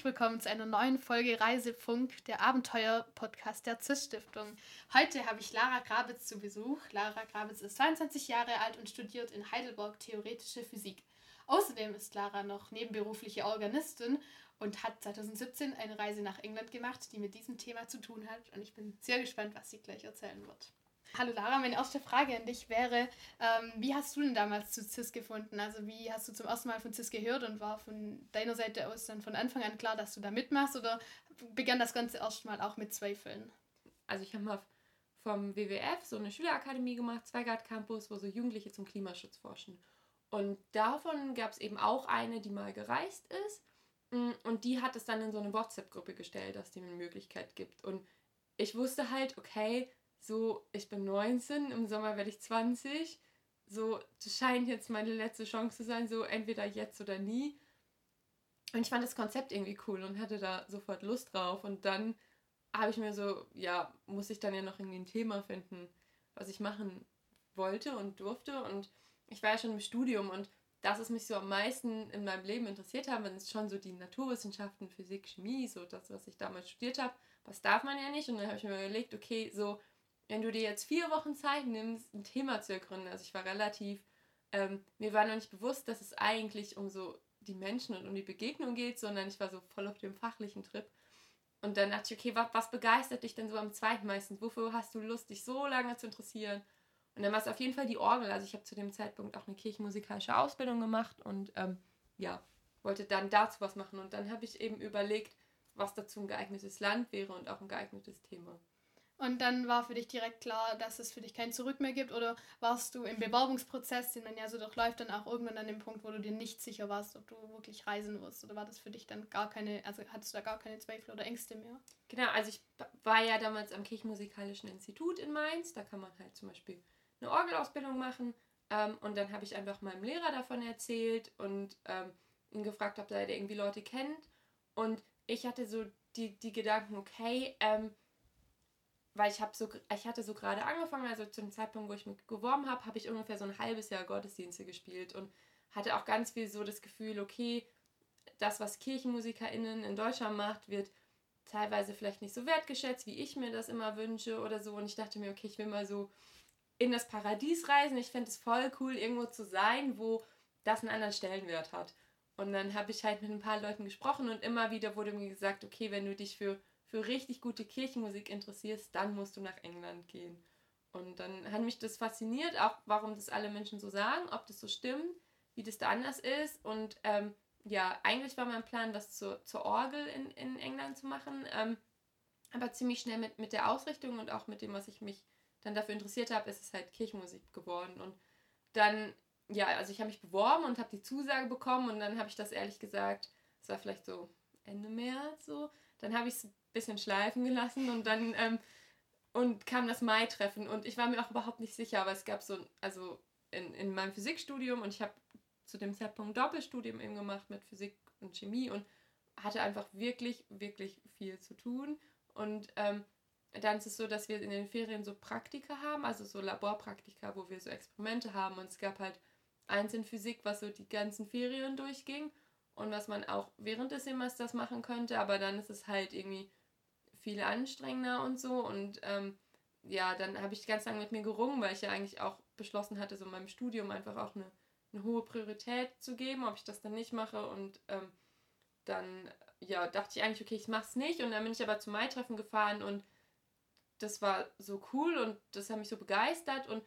herzlich willkommen zu einer neuen Folge Reisefunk, der Abenteuer-Podcast der CIS-Stiftung. Heute habe ich Lara Grabitz zu Besuch. Lara Grabitz ist 22 Jahre alt und studiert in Heidelberg theoretische Physik. Außerdem ist Lara noch nebenberufliche Organistin und hat 2017 eine Reise nach England gemacht, die mit diesem Thema zu tun hat. Und ich bin sehr gespannt, was sie gleich erzählen wird. Hallo Lara, meine erste Frage an dich wäre, ähm, wie hast du denn damals zu CIS gefunden? Also wie hast du zum ersten Mal von CIS gehört und war von deiner Seite aus dann von Anfang an klar, dass du da mitmachst oder begann das Ganze erstmal auch mit Zweifeln? Also ich habe mal vom WWF so eine Schülerakademie gemacht, Zweigart Campus, wo so Jugendliche zum Klimaschutz forschen. Und davon gab es eben auch eine, die mal gereist ist. Mm, und die hat es dann in so eine WhatsApp-Gruppe gestellt, dass die eine Möglichkeit gibt. Und ich wusste halt, okay, so, ich bin 19, im Sommer werde ich 20. So, das scheint jetzt meine letzte Chance zu sein, so entweder jetzt oder nie. Und ich fand das Konzept irgendwie cool und hatte da sofort Lust drauf. Und dann habe ich mir so, ja, muss ich dann ja noch irgendwie ein Thema finden, was ich machen wollte und durfte. Und ich war ja schon im Studium und das, was mich so am meisten in meinem Leben interessiert hat, ist schon so die Naturwissenschaften, Physik, Chemie, so das, was ich damals studiert habe. Was darf man ja nicht. Und dann habe ich mir überlegt, okay, so wenn du dir jetzt vier Wochen Zeit nimmst, ein Thema zu ergründen, also ich war relativ, ähm, mir war noch nicht bewusst, dass es eigentlich um so die Menschen und um die Begegnung geht, sondern ich war so voll auf dem fachlichen Trip. Und dann dachte ich, okay, was, was begeistert dich denn so am zweiten meistens? Wofür hast du Lust, dich so lange zu interessieren? Und dann war es auf jeden Fall die Orgel. Also ich habe zu dem Zeitpunkt auch eine kirchenmusikalische Ausbildung gemacht und ähm, ja, wollte dann dazu was machen. Und dann habe ich eben überlegt, was dazu ein geeignetes Land wäre und auch ein geeignetes Thema. Und dann war für dich direkt klar, dass es für dich kein Zurück mehr gibt? Oder warst du im Bewerbungsprozess, den man ja so durchläuft, dann auch irgendwann an dem Punkt, wo du dir nicht sicher warst, ob du wirklich reisen wirst? Oder war das für dich dann gar keine, also hattest du da gar keine Zweifel oder Ängste mehr? Genau, also ich war ja damals am Kirchenmusikalischen Institut in Mainz. Da kann man halt zum Beispiel eine Orgelausbildung machen. Ähm, und dann habe ich einfach meinem Lehrer davon erzählt und ähm, ihn gefragt, ob er irgendwie Leute kennt. Und ich hatte so die, die Gedanken, okay, ähm, weil ich habe so, ich hatte so gerade angefangen, also zu dem Zeitpunkt, wo ich mich geworben habe, habe ich ungefähr so ein halbes Jahr Gottesdienste gespielt und hatte auch ganz viel so das Gefühl, okay, das, was KirchenmusikerInnen in Deutschland macht, wird teilweise vielleicht nicht so wertgeschätzt, wie ich mir das immer wünsche oder so. Und ich dachte mir, okay, ich will mal so in das Paradies reisen. Ich fände es voll cool, irgendwo zu sein, wo das einen anderen Stellenwert hat. Und dann habe ich halt mit ein paar Leuten gesprochen und immer wieder wurde mir gesagt, okay, wenn du dich für für richtig gute Kirchenmusik interessierst, dann musst du nach England gehen. Und dann hat mich das fasziniert, auch warum das alle Menschen so sagen, ob das so stimmt, wie das da anders ist. Und ähm, ja, eigentlich war mein Plan, das zur, zur Orgel in, in England zu machen. Ähm, aber ziemlich schnell mit, mit der Ausrichtung und auch mit dem, was ich mich dann dafür interessiert habe, ist es halt Kirchenmusik geworden. Und dann, ja, also ich habe mich beworben und habe die Zusage bekommen und dann habe ich das ehrlich gesagt, es war vielleicht so Ende März so, dann habe ich es bisschen schleifen gelassen und dann ähm, und kam das Mai-Treffen und ich war mir auch überhaupt nicht sicher, aber es gab so, also in, in meinem Physikstudium und ich habe zu dem Zeitpunkt Doppelstudium eben gemacht mit Physik und Chemie und hatte einfach wirklich, wirklich viel zu tun und ähm, dann ist es so, dass wir in den Ferien so Praktika haben, also so Laborpraktika, wo wir so Experimente haben und es gab halt eins in Physik, was so die ganzen Ferien durchging und was man auch während des Semesters machen könnte, aber dann ist es halt irgendwie viel anstrengender und so. Und ähm, ja, dann habe ich ganz lange mit mir gerungen, weil ich ja eigentlich auch beschlossen hatte, so meinem Studium einfach auch eine, eine hohe Priorität zu geben, ob ich das dann nicht mache. Und ähm, dann ja, dachte ich eigentlich, okay, ich mache es nicht. Und dann bin ich aber zum Mai-Treffen gefahren und das war so cool und das hat mich so begeistert. Und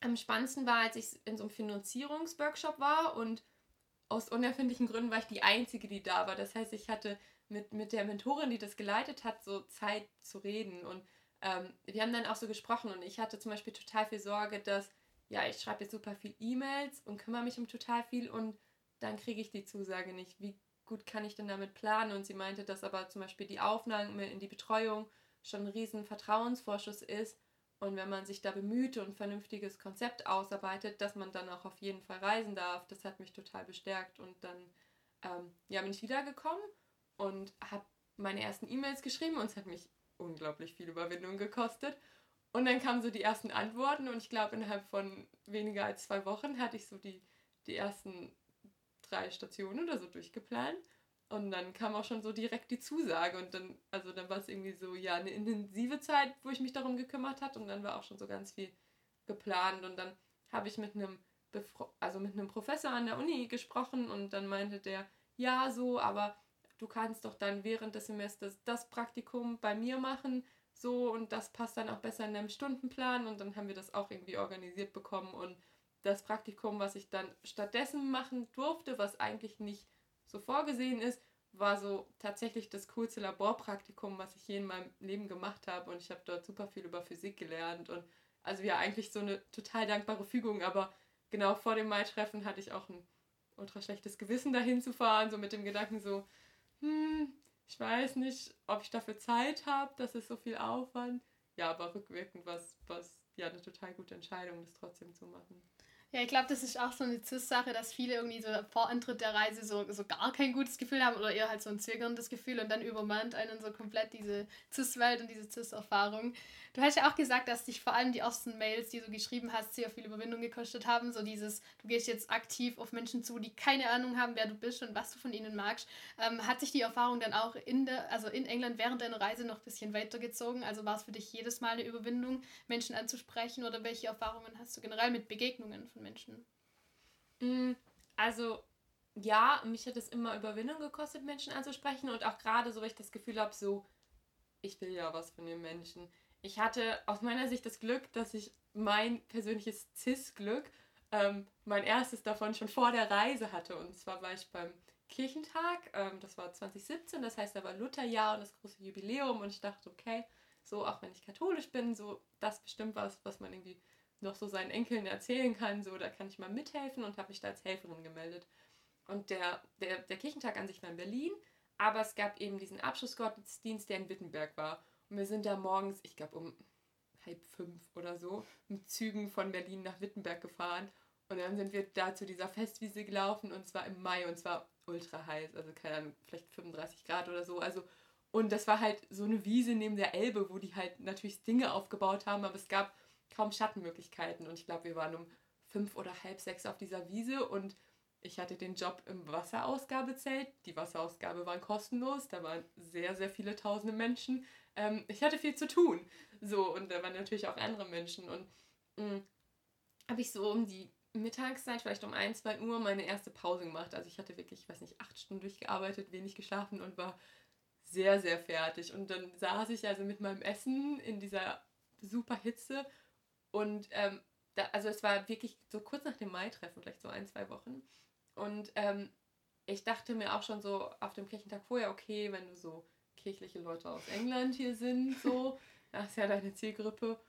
am spannendsten war, als ich in so einem Finanzierungsworkshop war und aus unerfindlichen Gründen war ich die Einzige, die da war. Das heißt, ich hatte mit, mit der Mentorin, die das geleitet hat, so Zeit zu reden. Und ähm, wir haben dann auch so gesprochen und ich hatte zum Beispiel total viel Sorge, dass, ja, ich schreibe jetzt super viel E-Mails und kümmere mich um total viel und dann kriege ich die Zusage nicht. Wie gut kann ich denn damit planen? Und sie meinte, dass aber zum Beispiel die Aufnahme in die Betreuung schon ein riesen Vertrauensvorschuss ist. Und wenn man sich da bemüht und ein vernünftiges Konzept ausarbeitet, dass man dann auch auf jeden Fall reisen darf, das hat mich total bestärkt. Und dann ähm, ja, bin ich wiedergekommen und habe meine ersten E-Mails geschrieben und es hat mich unglaublich viel Überwindung gekostet. Und dann kamen so die ersten Antworten und ich glaube, innerhalb von weniger als zwei Wochen hatte ich so die, die ersten drei Stationen oder so durchgeplant. Und dann kam auch schon so direkt die Zusage und dann, also dann war es irgendwie so, ja, eine intensive Zeit, wo ich mich darum gekümmert hat und dann war auch schon so ganz viel geplant und dann habe ich mit einem, also mit einem Professor an der Uni gesprochen und dann meinte der, ja, so, aber du kannst doch dann während des Semesters das Praktikum bei mir machen, so und das passt dann auch besser in deinem Stundenplan und dann haben wir das auch irgendwie organisiert bekommen. Und das Praktikum, was ich dann stattdessen machen durfte, was eigentlich nicht so vorgesehen ist, war so tatsächlich das coolste Laborpraktikum, was ich je in meinem Leben gemacht habe. Und ich habe dort super viel über Physik gelernt und also ja eigentlich so eine total dankbare Fügung, aber genau vor dem Mai-Treffen hatte ich auch ein ultra schlechtes Gewissen dahin zu fahren, so mit dem Gedanken so, hm, ich weiß nicht, ob ich dafür Zeit habe, das ist so viel Aufwand. Ja, aber rückwirkend war es ja eine total gute Entscheidung, das trotzdem zu machen. Ja, ich glaube, das ist auch so eine CIS-Sache, dass viele irgendwie so vor Antritt der Reise so, so gar kein gutes Gefühl haben oder eher halt so ein zögerndes Gefühl und dann übermannt einen so komplett diese CIS-Welt und diese CIS-Erfahrung. Du hast ja auch gesagt, dass dich vor allem die ersten Mails, die du geschrieben hast, sehr viel Überwindung gekostet haben. So dieses, du gehst jetzt aktiv auf Menschen zu, die keine Ahnung haben, wer du bist und was du von ihnen magst. Ähm, hat sich die Erfahrung dann auch in der, also in England während deiner Reise noch ein bisschen weitergezogen? Also war es für dich jedes Mal eine Überwindung, Menschen anzusprechen oder welche Erfahrungen hast du generell mit Begegnungen von Menschen? Mm, also ja, mich hat es immer Überwindung gekostet, Menschen anzusprechen und auch gerade so, weil ich das Gefühl habe, so, ich will ja was von den Menschen ich hatte aus meiner Sicht das Glück, dass ich mein persönliches CIS-Glück, ähm, mein erstes davon schon vor der Reise hatte. Und zwar war ich beim Kirchentag, ähm, das war 2017, das heißt, da war Lutherjahr und das große Jubiläum. Und ich dachte, okay, so auch wenn ich katholisch bin, so das bestimmt was, was man irgendwie noch so seinen Enkeln erzählen kann, so da kann ich mal mithelfen und habe mich da als Helferin gemeldet. Und der, der, der Kirchentag an sich war in Berlin, aber es gab eben diesen Abschlussgottesdienst, der in Wittenberg war. Und wir sind da morgens, ich glaube um halb fünf oder so, mit Zügen von Berlin nach Wittenberg gefahren. Und dann sind wir da zu dieser Festwiese gelaufen und zwar im Mai und zwar ultra heiß, also keine Ahnung, vielleicht 35 Grad oder so. Also und das war halt so eine Wiese neben der Elbe, wo die halt natürlich Dinge aufgebaut haben, aber es gab kaum Schattenmöglichkeiten. Und ich glaube, wir waren um fünf oder halb sechs auf dieser Wiese und ich hatte den Job im Wasserausgabezelt. Die Wasserausgabe war kostenlos, da waren sehr, sehr viele tausende Menschen ähm, ich hatte viel zu tun. So, und da waren natürlich auch andere Menschen. Und mm, habe ich so um die Mittagszeit, vielleicht um 1, 2 Uhr, meine erste Pause gemacht. Also ich hatte wirklich, ich weiß nicht, acht Stunden durchgearbeitet, wenig geschlafen und war sehr, sehr fertig. Und dann saß ich also mit meinem Essen in dieser super Hitze und ähm, da, also es war wirklich so kurz nach dem Mai-Treffen, vielleicht so ein, zwei Wochen. Und ähm, ich dachte mir auch schon so auf dem Kirchentag vorher, okay, wenn du so kirchliche Leute aus England hier sind, so. Das ist ja deine Zielgruppe.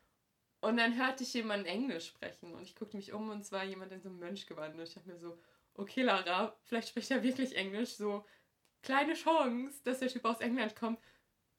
Und dann hörte ich jemanden Englisch sprechen und ich guckte mich um und es war jemand in so einem Mönchgewand. Und ich dachte mir so, okay, Lara, vielleicht spricht er wirklich Englisch. So, kleine Chance, dass der Typ aus England kommt.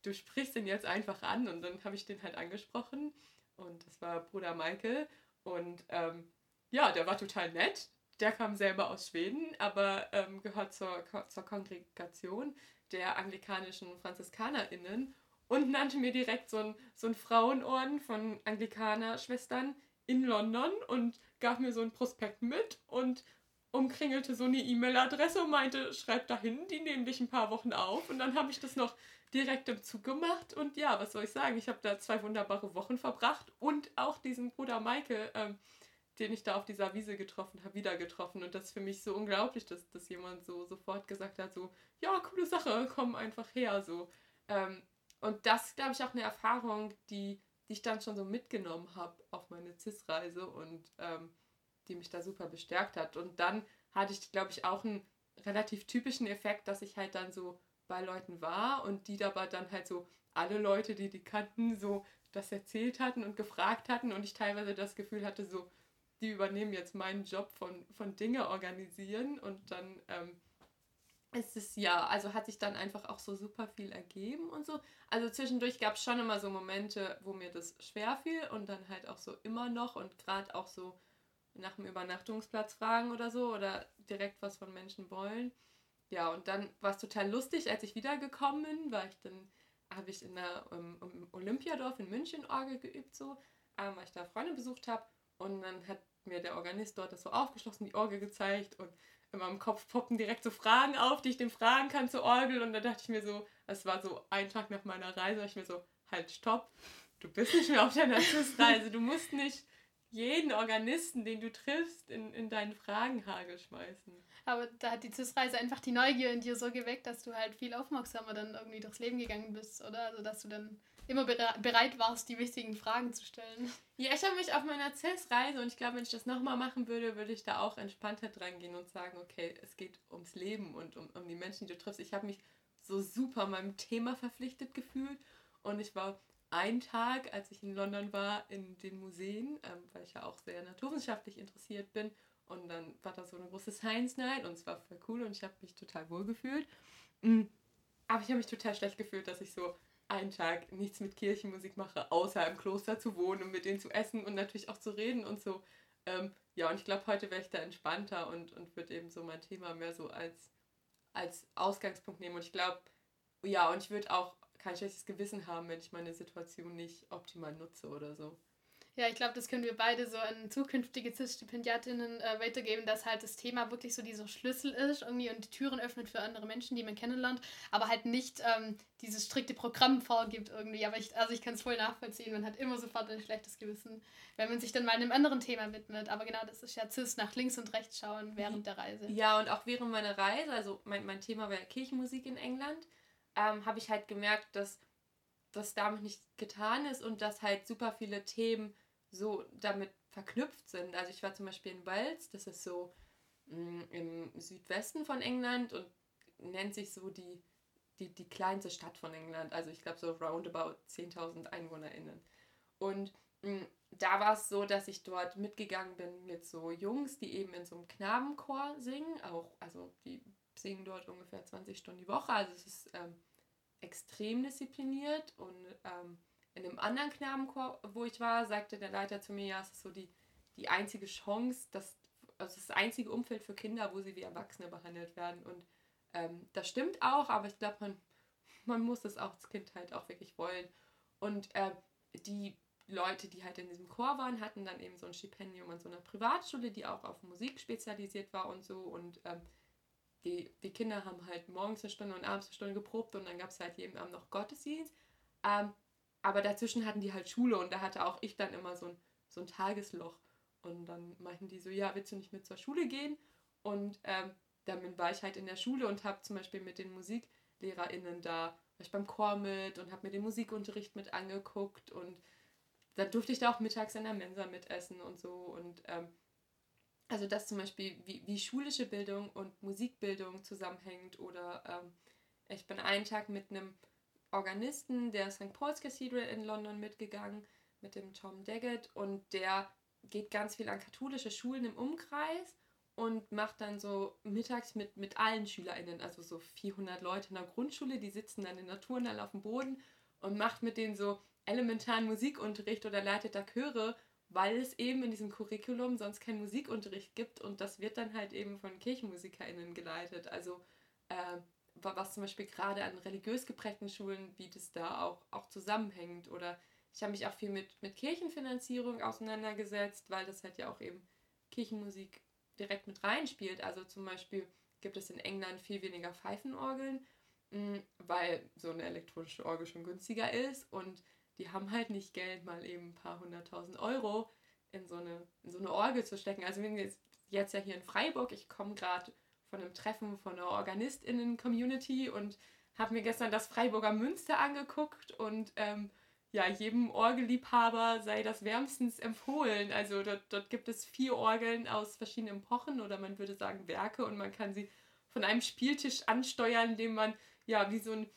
Du sprichst ihn jetzt einfach an. Und dann habe ich den halt angesprochen. Und das war Bruder Michael. Und ähm, ja, der war total nett. Der kam selber aus Schweden, aber ähm, gehört zur, zur Kongregation der anglikanischen FranziskanerInnen und nannte mir direkt so ein, so Frauenorden von Anglikaner-Schwestern in London und gab mir so ein Prospekt mit und umkringelte so eine E-Mail-Adresse und meinte, schreib dahin, die nehmen dich ein paar Wochen auf. Und dann habe ich das noch direkt im Zug gemacht. Und ja, was soll ich sagen? Ich habe da zwei wunderbare Wochen verbracht und auch diesen Bruder Michael ähm, den ich da auf dieser Wiese getroffen habe, wieder getroffen. Und das ist für mich so unglaublich, dass, dass jemand so sofort gesagt hat, so, ja, coole Sache, komm einfach her, so. Ähm, und das glaube ich, auch eine Erfahrung, die, die ich dann schon so mitgenommen habe auf meine CIS-Reise und ähm, die mich da super bestärkt hat. Und dann hatte ich, glaube ich, auch einen relativ typischen Effekt, dass ich halt dann so bei Leuten war und die dabei dann halt so alle Leute, die die kannten, so das erzählt hatten und gefragt hatten und ich teilweise das Gefühl hatte, so, die übernehmen jetzt meinen Job von, von Dinge organisieren und dann ähm, ist es ja, also hat sich dann einfach auch so super viel ergeben und so. Also zwischendurch gab es schon immer so Momente, wo mir das schwer fiel und dann halt auch so immer noch und gerade auch so nach dem Übernachtungsplatz fragen oder so oder direkt was von Menschen wollen. Ja, und dann war es total lustig, als ich wiedergekommen bin, weil ich dann, habe ich in der um, um Olympiadorf in München Orgel geübt, so, ähm, weil ich da Freunde besucht habe. Und dann hat mir der Organist dort das so aufgeschlossen, die Orgel gezeigt und in meinem Kopf poppen direkt so Fragen auf, die ich dem fragen kann zur Orgel. Und da dachte ich mir so, es war so ein Tag nach meiner Reise, ich mir so, halt, stopp, du bist nicht mehr auf deiner CIS-Reise, du musst nicht jeden Organisten, den du triffst, in, in deinen Fragenhagel schmeißen. Aber da hat die CIS-Reise einfach die Neugier in dir so geweckt, dass du halt viel aufmerksamer dann irgendwie durchs Leben gegangen bist, oder? Also dass du dann immer bereit warst, die wichtigen Fragen zu stellen. Ja, ich habe mich auf meiner CIS-Reise und ich glaube, wenn ich das nochmal machen würde, würde ich da auch entspannter dran gehen und sagen, okay, es geht ums Leben und um, um die Menschen, die du triffst. Ich habe mich so super meinem Thema verpflichtet gefühlt und ich war einen Tag, als ich in London war, in den Museen, ähm, weil ich ja auch sehr naturwissenschaftlich interessiert bin. Und dann war da so eine große Science Night und es war voll cool und ich habe mich total wohl gefühlt. Mhm. Aber ich habe mich total schlecht gefühlt, dass ich so einen Tag nichts mit Kirchenmusik mache, außer im Kloster zu wohnen und mit denen zu essen und natürlich auch zu reden und so. Ähm, ja, und ich glaube, heute wäre ich da entspannter und, und würde eben so mein Thema mehr so als, als Ausgangspunkt nehmen. Und ich glaube, ja, und ich würde auch kein schlechtes Gewissen haben, wenn ich meine Situation nicht optimal nutze oder so. Ja, ich glaube, das können wir beide so an zukünftige CIS-Stipendiatinnen äh, weitergeben, dass halt das Thema wirklich so dieser Schlüssel ist irgendwie und die Türen öffnet für andere Menschen, die man kennenlernt, aber halt nicht ähm, dieses strikte Programm vorgibt irgendwie. Aber ich, also ich kann es voll nachvollziehen, man hat immer sofort ein schlechtes Gewissen, wenn man sich dann mal einem anderen Thema widmet. Aber genau, das ist ja CIS nach links und rechts schauen während der Reise. Ja, und auch während meiner Reise, also mein, mein Thema war Kirchenmusik in England ähm, habe ich halt gemerkt, dass das damit nicht getan ist und dass halt super viele Themen so damit verknüpft sind. Also ich war zum Beispiel in Wales, das ist so mh, mm, im Südwesten von England und nennt sich so die, die, die kleinste Stadt von England. Also ich glaube so roundabout 10.000 EinwohnerInnen. Und mh, mm, da war es so, dass ich dort mitgegangen bin mit so Jungs, die eben in so einem Knabenchor singen. Auch, also die singen dort ungefähr 20 Stunden die Woche. Also es ist ähm, extrem diszipliniert. Und ähm, in einem anderen Knabenchor, wo ich war, sagte der Leiter zu mir, ja, es ist so die, die einzige Chance, dass, also das einzige Umfeld für Kinder, wo sie wie Erwachsene behandelt werden. Und ähm, das stimmt auch, aber ich glaube, man, man muss es auch als Kind halt auch wirklich wollen. Und äh, die Leute, die halt in diesem Chor waren, hatten dann eben so ein Stipendium an so einer Privatschule, die auch auf Musik spezialisiert war und so. Und ähm, die, die Kinder haben halt morgens eine Stunde und abends eine Stunde geprobt und dann gab es halt jeden Abend noch Gottesdienst. Ähm, aber dazwischen hatten die halt Schule und da hatte auch ich dann immer so ein, so ein Tagesloch. Und dann meinten die so, ja, willst du nicht mit zur Schule gehen? Und ähm, dann war ich halt in der Schule und habe zum Beispiel mit den MusiklehrerInnen da, war ich beim Chor mit und habe mir den Musikunterricht mit angeguckt und dann durfte ich da auch mittags in der Mensa mitessen und so und ähm, also dass zum Beispiel wie, wie schulische Bildung und Musikbildung zusammenhängt oder ähm, ich bin einen Tag mit einem Organisten der St. Paul's Cathedral in London mitgegangen, mit dem Tom Daggett und der geht ganz viel an katholische Schulen im Umkreis und macht dann so mittags mit, mit allen SchülerInnen, also so 400 Leute in der Grundschule, die sitzen dann in der Turnhalle auf dem Boden und macht mit denen so elementaren Musikunterricht oder leitet da Chöre weil es eben in diesem Curriculum sonst keinen Musikunterricht gibt und das wird dann halt eben von KirchenmusikerInnen geleitet. Also äh, was zum Beispiel gerade an religiös geprägten Schulen, wie das da auch, auch zusammenhängt. Oder ich habe mich auch viel mit, mit Kirchenfinanzierung auseinandergesetzt, weil das halt ja auch eben Kirchenmusik direkt mit reinspielt. Also zum Beispiel gibt es in England viel weniger Pfeifenorgeln, mm, weil so eine elektronische Orgel schon günstiger ist und die haben halt nicht Geld, mal eben ein paar hunderttausend Euro in so eine, in so eine Orgel zu stecken. Also wir sind jetzt, ja hier in Freiburg, ich komme gerade von einem Treffen von einer OrganistInnen-Community und habe mir gestern das Freiburger Münster angeguckt und ähm, ja, jedem Orgelliebhaber sei das wärmstens empfohlen. Also dort, dort gibt es vier Orgeln aus verschiedenen Epochen oder man würde sagen Werke und man kann sie von einem Spieltisch ansteuern, indem man ja wie so ein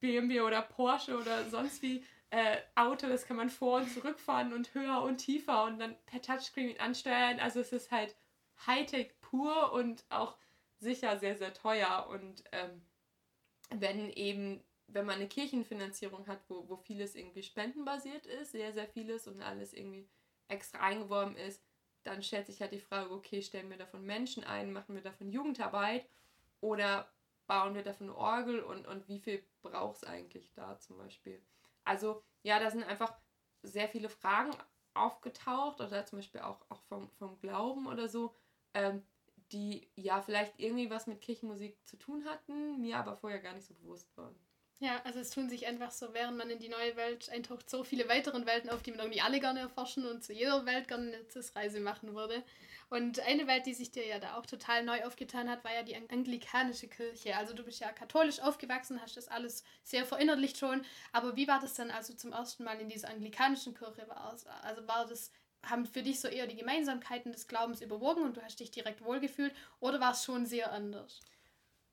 BMW oder Porsche oder sonst wie äh, Auto, das kann man vor- und zurückfahren und höher und tiefer und dann per Touchscreen ansteuern. Also es ist halt Hightech pur und auch sicher sehr, sehr teuer. Und ähm, wenn eben, wenn man eine Kirchenfinanzierung hat, wo, wo vieles irgendwie spendenbasiert ist, sehr, sehr vieles und alles irgendwie extra eingeworben ist, dann stellt sich halt die Frage, okay, stellen wir davon Menschen ein, machen wir davon Jugendarbeit oder bauen wir davon Orgel und, und wie viel braucht es eigentlich da zum Beispiel? Also ja, da sind einfach sehr viele Fragen aufgetaucht oder zum Beispiel auch, auch vom, vom Glauben oder so, ähm, die ja vielleicht irgendwie was mit Kirchenmusik zu tun hatten, mir aber vorher gar nicht so bewusst waren. Ja, also es tun sich einfach so, während man in die neue Welt eintaucht, so viele weitere Welten auf, die man irgendwie alle gerne erforschen und zu jeder Welt gerne eine Reise machen würde. Und eine Welt, die sich dir ja da auch total neu aufgetan hat, war ja die anglikanische Kirche. Also du bist ja katholisch aufgewachsen, hast das alles sehr verinnerlicht schon. Aber wie war das dann, als du zum ersten Mal in dieser anglikanischen Kirche warst? Also war das haben für dich so eher die Gemeinsamkeiten des Glaubens überwogen und du hast dich direkt wohlgefühlt oder war es schon sehr anders?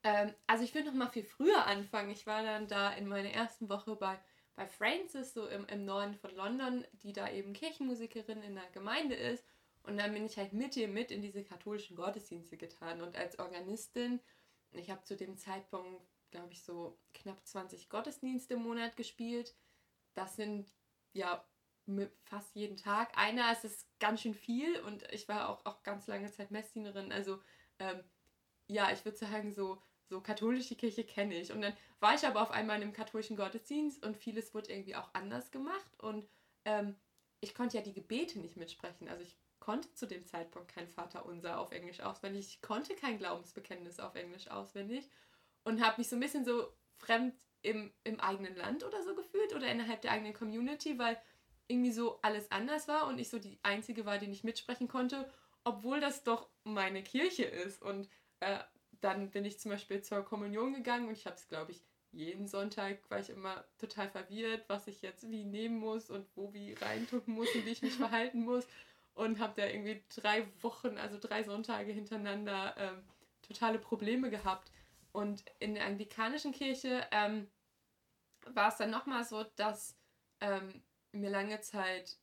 Ähm, also ich will noch mal viel früher anfangen. Ich war dann da in meiner ersten Woche bei, bei Francis, so im, im Norden von London, die da eben Kirchenmusikerin in der Gemeinde ist. Und dann bin ich halt mit ihr mit in diese katholischen Gottesdienste getan. Und als Organistin, ich habe zu dem Zeitpunkt, glaube ich, so knapp 20 Gottesdienste im Monat gespielt. Das sind ja fast jeden Tag. Einer ist es ganz schön viel und ich war auch, auch ganz lange Zeit Messdienerin. Also ähm, ja, ich würde sagen, so so katholische Kirche kenne ich. Und dann war ich aber auf einmal in einem katholischen Gottesdienst und vieles wurde irgendwie auch anders gemacht. Und ähm, ich konnte ja die Gebete nicht mitsprechen. Also ich konnte zu dem Zeitpunkt kein Vater unser auf Englisch auswendig. Ich konnte kein Glaubensbekenntnis auf Englisch auswendig. Und habe mich so ein bisschen so fremd im, im eigenen Land oder so gefühlt oder innerhalb der eigenen Community, weil irgendwie so alles anders war und ich so die Einzige war, die nicht mitsprechen konnte, obwohl das doch meine Kirche ist. Und äh, dann bin ich zum Beispiel zur Kommunion gegangen und ich habe es, glaube ich, jeden Sonntag war ich immer total verwirrt, was ich jetzt wie nehmen muss und wo wie reintun muss und wie ich mich verhalten muss. Und habe da irgendwie drei Wochen, also drei Sonntage hintereinander ähm, totale Probleme gehabt. Und in der anglikanischen Kirche ähm, war es dann nochmal so, dass ähm, mir lange Zeit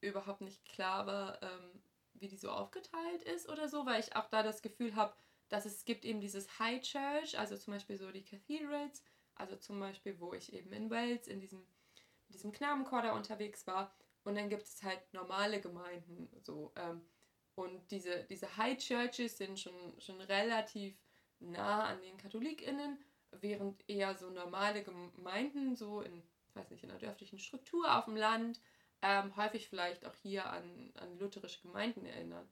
überhaupt nicht klar war, ähm, wie die so aufgeteilt ist oder so, weil ich auch da das Gefühl habe, dass es gibt eben dieses High Church, also zum Beispiel so die Cathedrals, also zum Beispiel, wo ich eben in Wales in diesem, in diesem Knabenchor da unterwegs war. Und dann gibt es halt normale Gemeinden. So, ähm, und diese, diese High Churches sind schon, schon relativ nah an den KatholikInnen, während eher so normale Gemeinden, so in, weiß nicht, in einer dörflichen Struktur auf dem Land, ähm, häufig vielleicht auch hier an, an lutherische Gemeinden erinnern.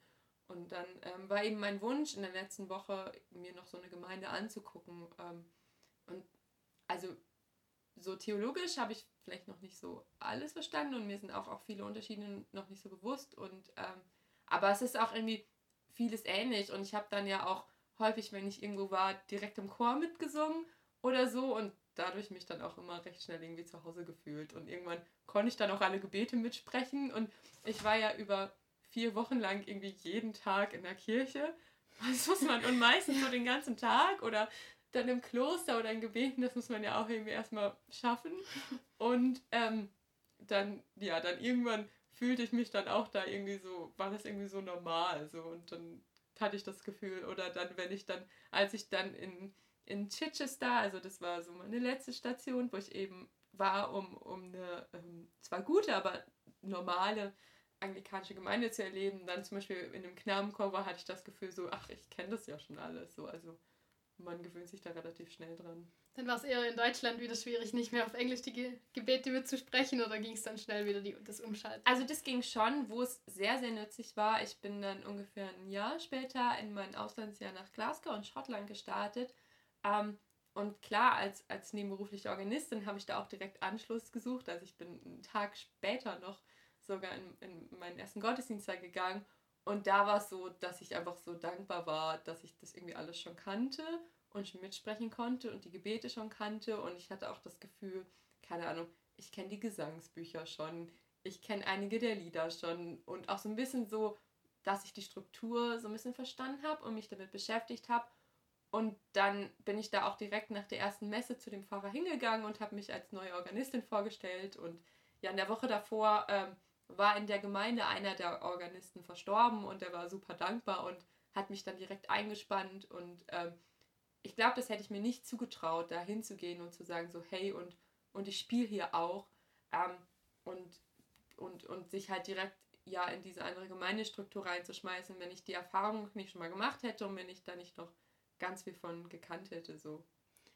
Und dann ähm, war eben mein Wunsch in der letzten Woche, mir noch so eine Gemeinde anzugucken. Ähm, und also so theologisch habe ich vielleicht noch nicht so alles verstanden und mir sind auch, auch viele Unterschiede noch nicht so bewusst. Und ähm, aber es ist auch irgendwie vieles ähnlich. Und ich habe dann ja auch häufig, wenn ich irgendwo war, direkt im Chor mitgesungen oder so und dadurch mich dann auch immer recht schnell irgendwie zu Hause gefühlt. Und irgendwann konnte ich dann auch alle Gebete mitsprechen. Und ich war ja über vier Wochen lang irgendwie jeden Tag in der Kirche. Das muss man, und meistens so den ganzen Tag oder dann im Kloster oder in Gebeten, das muss man ja auch irgendwie erstmal schaffen. Und ähm, dann, ja, dann irgendwann fühlte ich mich dann auch da irgendwie so, war das irgendwie so normal so und dann hatte ich das Gefühl oder dann, wenn ich dann, als ich dann in, in Chichester, also das war so meine letzte Station, wo ich eben war, um, um eine ähm, zwar gute, aber normale anglikanische Gemeinde zu erleben, dann zum Beispiel in einem Knabenchor war, hatte ich das Gefühl so, ach, ich kenne das ja schon alles. So, also man gewöhnt sich da relativ schnell dran. Dann war es eher in Deutschland wieder schwierig, nicht mehr auf Englisch die Ge Gebete mitzusprechen oder ging es dann schnell wieder die, das Umschalten? Also das ging schon, wo es sehr, sehr nützlich war. Ich bin dann ungefähr ein Jahr später in mein Auslandsjahr nach Glasgow und Schottland gestartet. Ähm, und klar, als, als nebenberufliche Organistin habe ich da auch direkt Anschluss gesucht. Also ich bin einen Tag später noch sogar in, in meinen ersten Gottesdienst gegangen. Und da war es so, dass ich einfach so dankbar war, dass ich das irgendwie alles schon kannte und schon mitsprechen konnte und die Gebete schon kannte. Und ich hatte auch das Gefühl, keine Ahnung, ich kenne die Gesangsbücher schon, ich kenne einige der Lieder schon und auch so ein bisschen so, dass ich die Struktur so ein bisschen verstanden habe und mich damit beschäftigt habe. Und dann bin ich da auch direkt nach der ersten Messe zu dem Pfarrer hingegangen und habe mich als neue Organistin vorgestellt. Und ja, in der Woche davor ähm, war in der Gemeinde einer der Organisten verstorben und der war super dankbar und hat mich dann direkt eingespannt und ähm, ich glaube, das hätte ich mir nicht zugetraut, da hinzugehen und zu sagen so, hey, und, und ich spiele hier auch ähm, und, und, und sich halt direkt ja in diese andere Gemeindestruktur reinzuschmeißen, wenn ich die Erfahrung nicht schon mal gemacht hätte und wenn ich da nicht noch ganz viel von gekannt hätte. So.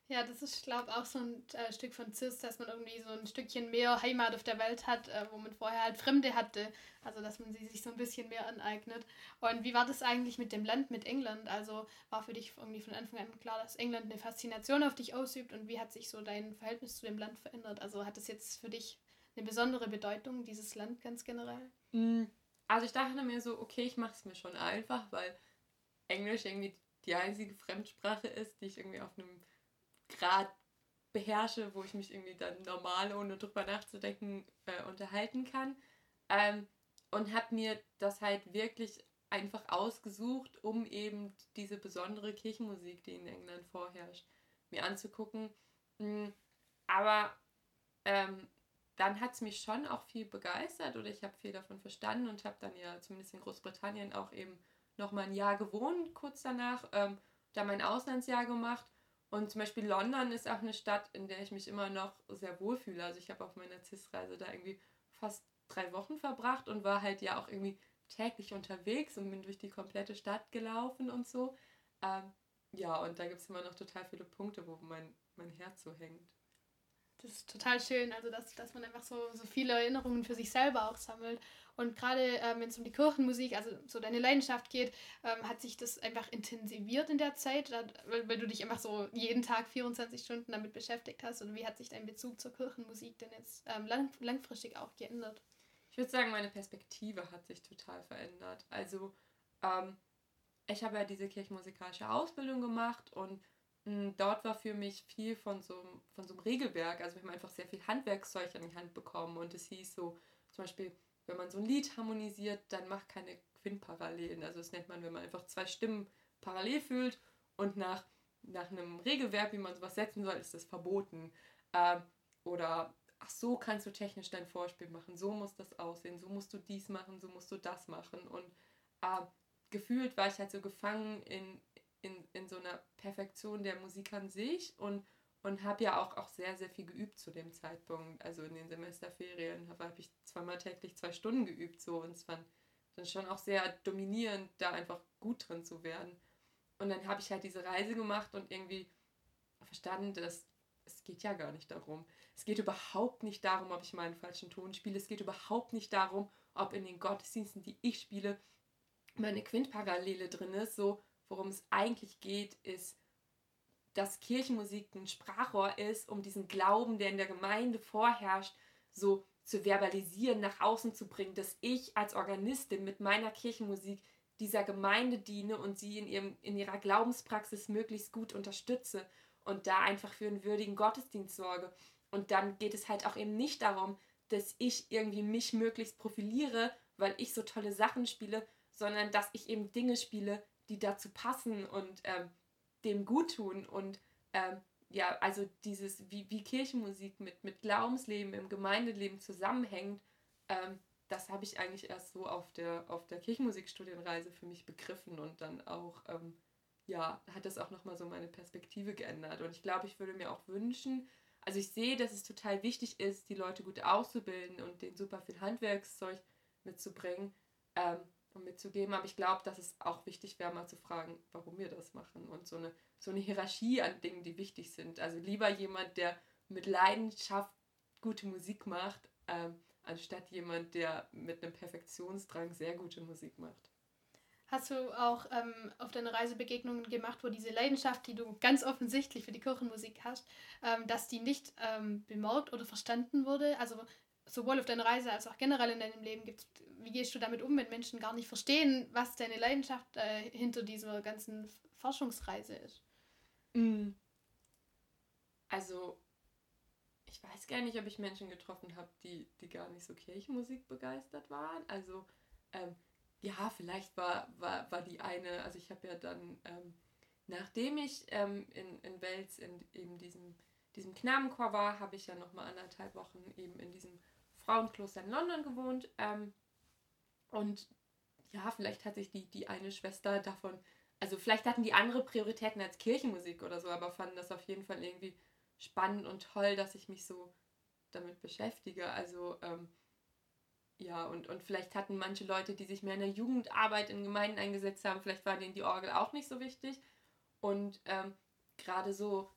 Ja, das ist, glaube ich, auch so ein äh, Stück von CIS, dass man irgendwie so ein Stückchen mehr Heimat auf der Welt hat, äh, wo man vorher halt Fremde hatte. Also, dass man sie sich so ein bisschen mehr aneignet. Und wie war das eigentlich mit dem Land, mit England? Also, war für dich irgendwie von Anfang an klar, dass England eine Faszination auf dich ausübt? Und wie hat sich so dein Verhältnis zu dem Land verändert? Also, hat es jetzt für dich eine besondere Bedeutung, dieses Land ganz generell? Mm, also, ich dachte mir so, okay, ich mache es mir schon einfach, weil Englisch irgendwie die einzige Fremdsprache ist, die ich irgendwie auf einem Grad beherrsche, wo ich mich irgendwie dann normal, ohne drüber nachzudenken, äh, unterhalten kann. Ähm, und habe mir das halt wirklich einfach ausgesucht, um eben diese besondere Kirchenmusik, die in England vorherrscht, mir anzugucken. Mm, aber ähm, dann hat es mich schon auch viel begeistert oder ich habe viel davon verstanden und habe dann ja zumindest in Großbritannien auch eben noch mal ein Jahr gewohnt, kurz danach, ähm, da mein Auslandsjahr gemacht und zum Beispiel London ist auch eine Stadt, in der ich mich immer noch sehr wohl fühle. Also ich habe auf meiner CIS-Reise da irgendwie fast drei Wochen verbracht und war halt ja auch irgendwie täglich unterwegs und bin durch die komplette Stadt gelaufen und so. Ähm, ja, und da gibt es immer noch total viele Punkte, wo mein, mein Herz so hängt. Das ist total schön, also dass, dass man einfach so, so viele Erinnerungen für sich selber auch sammelt. Und gerade ähm, wenn es um die Kirchenmusik, also so deine Leidenschaft geht, ähm, hat sich das einfach intensiviert in der Zeit, weil, weil du dich einfach so jeden Tag 24 Stunden damit beschäftigt hast. Oder wie hat sich dein Bezug zur Kirchenmusik denn jetzt ähm, lang, langfristig auch geändert? Ich würde sagen, meine Perspektive hat sich total verändert. Also ähm, ich habe ja diese kirchenmusikalische Ausbildung gemacht und dort war für mich viel von so, von so einem Regelwerk. Also wir haben einfach sehr viel Handwerkszeug an die Hand bekommen und es hieß so, zum Beispiel, wenn man so ein Lied harmonisiert, dann macht keine Quintparallelen. Also das nennt man, wenn man einfach zwei Stimmen parallel fühlt und nach, nach einem Regelwerk, wie man sowas setzen soll, ist das verboten. Ähm, oder ach so kannst du technisch dein Vorspiel machen, so muss das aussehen, so musst du dies machen, so musst du das machen. Und äh, gefühlt war ich halt so gefangen in, in, in so einer Perfektion der Musik an sich und, und habe ja auch, auch sehr, sehr viel geübt zu dem Zeitpunkt. Also in den Semesterferien habe hab ich zweimal täglich zwei Stunden geübt so und es war dann schon auch sehr dominierend, da einfach gut drin zu werden. Und dann habe ich halt diese Reise gemacht und irgendwie verstanden, dass es geht ja gar nicht darum. Es geht überhaupt nicht darum, ob ich meinen falschen Ton spiele. Es geht überhaupt nicht darum, ob in den Gottesdiensten, die ich spiele, meine Quintparallele drin ist. So, worum es eigentlich geht, ist, dass Kirchenmusik ein Sprachrohr ist, um diesen Glauben, der in der Gemeinde vorherrscht, so zu verbalisieren, nach außen zu bringen, dass ich als Organistin mit meiner Kirchenmusik dieser Gemeinde diene und sie in, ihrem, in ihrer Glaubenspraxis möglichst gut unterstütze und da einfach für einen würdigen Gottesdienst sorge. Und dann geht es halt auch eben nicht darum, dass ich irgendwie mich möglichst profiliere, weil ich so tolle Sachen spiele, sondern dass ich eben Dinge spiele, die dazu passen und ähm, dem gut tun und ähm, ja, also dieses, wie, wie Kirchenmusik mit, mit Glaubensleben im Gemeindeleben zusammenhängt, ähm, das habe ich eigentlich erst so auf der, auf der Kirchenmusikstudienreise für mich begriffen und dann auch, ähm, ja, hat das auch nochmal so meine Perspektive geändert. Und ich glaube, ich würde mir auch wünschen, also ich sehe, dass es total wichtig ist, die Leute gut auszubilden und denen super viel Handwerkszeug mitzubringen. Ähm, mitzugeben. Aber ich glaube, dass es auch wichtig wäre, mal zu fragen, warum wir das machen und so eine, so eine Hierarchie an Dingen, die wichtig sind. Also lieber jemand, der mit Leidenschaft gute Musik macht, ähm, anstatt jemand, der mit einem Perfektionsdrang sehr gute Musik macht. Hast du auch ähm, auf deiner Reise Begegnungen gemacht, wo diese Leidenschaft, die du ganz offensichtlich für die Kirchenmusik hast, ähm, dass die nicht ähm, bemerkt oder verstanden wurde? Also sowohl auf deiner Reise als auch generell in deinem Leben gibt wie gehst du damit um, wenn Menschen gar nicht verstehen, was deine Leidenschaft äh, hinter dieser ganzen Forschungsreise ist? Mm. Also, ich weiß gar nicht, ob ich Menschen getroffen habe, die, die gar nicht so Kirchenmusik begeistert waren. Also, ähm, ja, vielleicht war, war, war die eine, also ich habe ja dann, ähm, nachdem ich ähm, in, in Wels in eben diesem, diesem Knabenchor war, habe ich ja nochmal anderthalb Wochen eben in diesem Frauenkloster in London gewohnt. Ähm, und ja, vielleicht hat sich die, die eine Schwester davon, also vielleicht hatten die andere Prioritäten als Kirchenmusik oder so, aber fanden das auf jeden Fall irgendwie spannend und toll, dass ich mich so damit beschäftige. Also ähm, ja, und, und vielleicht hatten manche Leute, die sich mehr in der Jugendarbeit in Gemeinden eingesetzt haben, vielleicht war denen die Orgel auch nicht so wichtig. Und ähm, gerade so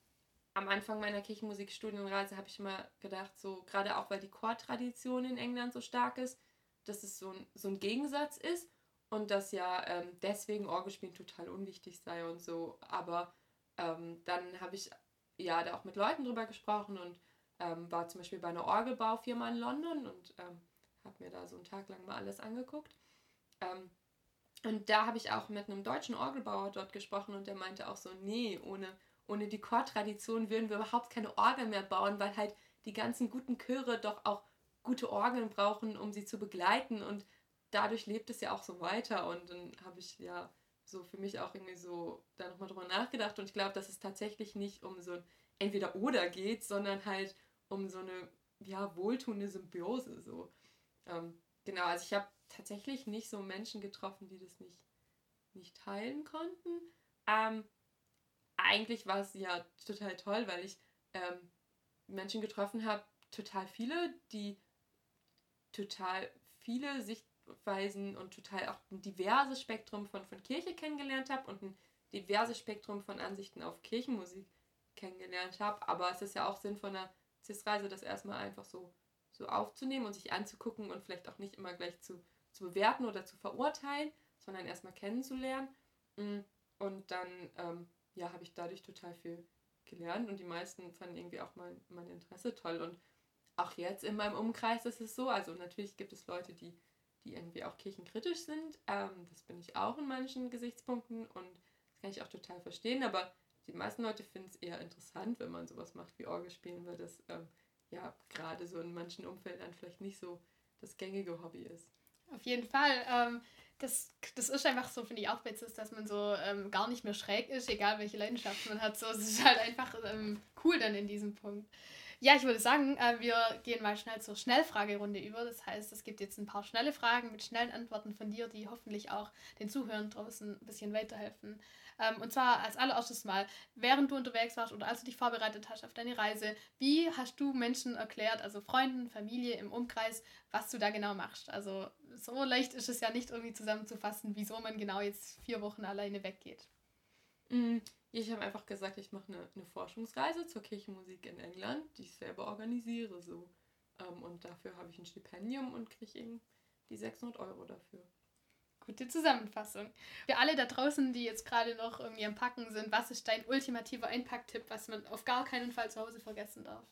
am Anfang meiner Kirchenmusikstudienreise habe ich immer gedacht, so gerade auch weil die Chortradition in England so stark ist, dass es so ein, so ein Gegensatz ist und dass ja ähm, deswegen Orgelspielen total unwichtig sei und so. Aber ähm, dann habe ich ja da auch mit Leuten drüber gesprochen und ähm, war zum Beispiel bei einer Orgelbaufirma in London und ähm, habe mir da so einen Tag lang mal alles angeguckt. Ähm, und da habe ich auch mit einem deutschen Orgelbauer dort gesprochen und der meinte auch so, nee, ohne, ohne die Chortradition würden wir überhaupt keine Orgel mehr bauen, weil halt die ganzen guten Chöre doch auch gute Orgeln brauchen, um sie zu begleiten und dadurch lebt es ja auch so weiter und dann habe ich ja so für mich auch irgendwie so da nochmal drüber nachgedacht und ich glaube, dass es tatsächlich nicht um so ein Entweder-Oder geht, sondern halt um so eine ja, wohltuende Symbiose so. Ähm, genau, also ich habe tatsächlich nicht so Menschen getroffen, die das nicht, nicht teilen konnten. Ähm, eigentlich war es ja total toll, weil ich ähm, Menschen getroffen habe, total viele, die total viele Sichtweisen und total auch ein diverses Spektrum von, von Kirche kennengelernt habe und ein diverses Spektrum von Ansichten auf Kirchenmusik kennengelernt habe. Aber es ist ja auch Sinn von einer CIS-Reise, das erstmal einfach so, so aufzunehmen und sich anzugucken und vielleicht auch nicht immer gleich zu, zu bewerten oder zu verurteilen, sondern erstmal kennenzulernen. Mm, und dann ähm, ja, habe ich dadurch total viel gelernt und die meisten fanden irgendwie auch mein, mein Interesse toll. Und auch jetzt in meinem Umkreis ist es so, also natürlich gibt es Leute, die, die irgendwie auch kirchenkritisch sind. Ähm, das bin ich auch in manchen Gesichtspunkten und das kann ich auch total verstehen, aber die meisten Leute finden es eher interessant, wenn man sowas macht wie Orgel spielen, weil das ähm, ja gerade so in manchen Umfeldern vielleicht nicht so das gängige Hobby ist. Auf jeden Fall. Ähm, das, das ist einfach so, finde ich auch witzig, dass man so ähm, gar nicht mehr schräg ist, egal welche Leidenschaft man hat. So, es ist halt einfach ähm, cool dann in diesem Punkt. Ja, ich würde sagen, äh, wir gehen mal schnell zur Schnellfragerunde über. Das heißt, es gibt jetzt ein paar schnelle Fragen mit schnellen Antworten von dir, die hoffentlich auch den Zuhörern draußen ein bisschen weiterhelfen. Ähm, und zwar als allererstes mal, während du unterwegs warst oder als du dich vorbereitet hast auf deine Reise, wie hast du Menschen erklärt, also Freunden, Familie im Umkreis, was du da genau machst? Also so leicht ist es ja nicht irgendwie zusammenzufassen, wieso man genau jetzt vier Wochen alleine weggeht. Ich habe einfach gesagt, ich mache eine, eine Forschungsreise zur Kirchenmusik in England, die ich selber organisiere. so. Ähm, und dafür habe ich ein Stipendium und kriege eben die 600 Euro dafür. Gute Zusammenfassung. Für alle da draußen, die jetzt gerade noch irgendwie am Packen sind, was ist dein ultimativer Einpacktipp, was man auf gar keinen Fall zu Hause vergessen darf?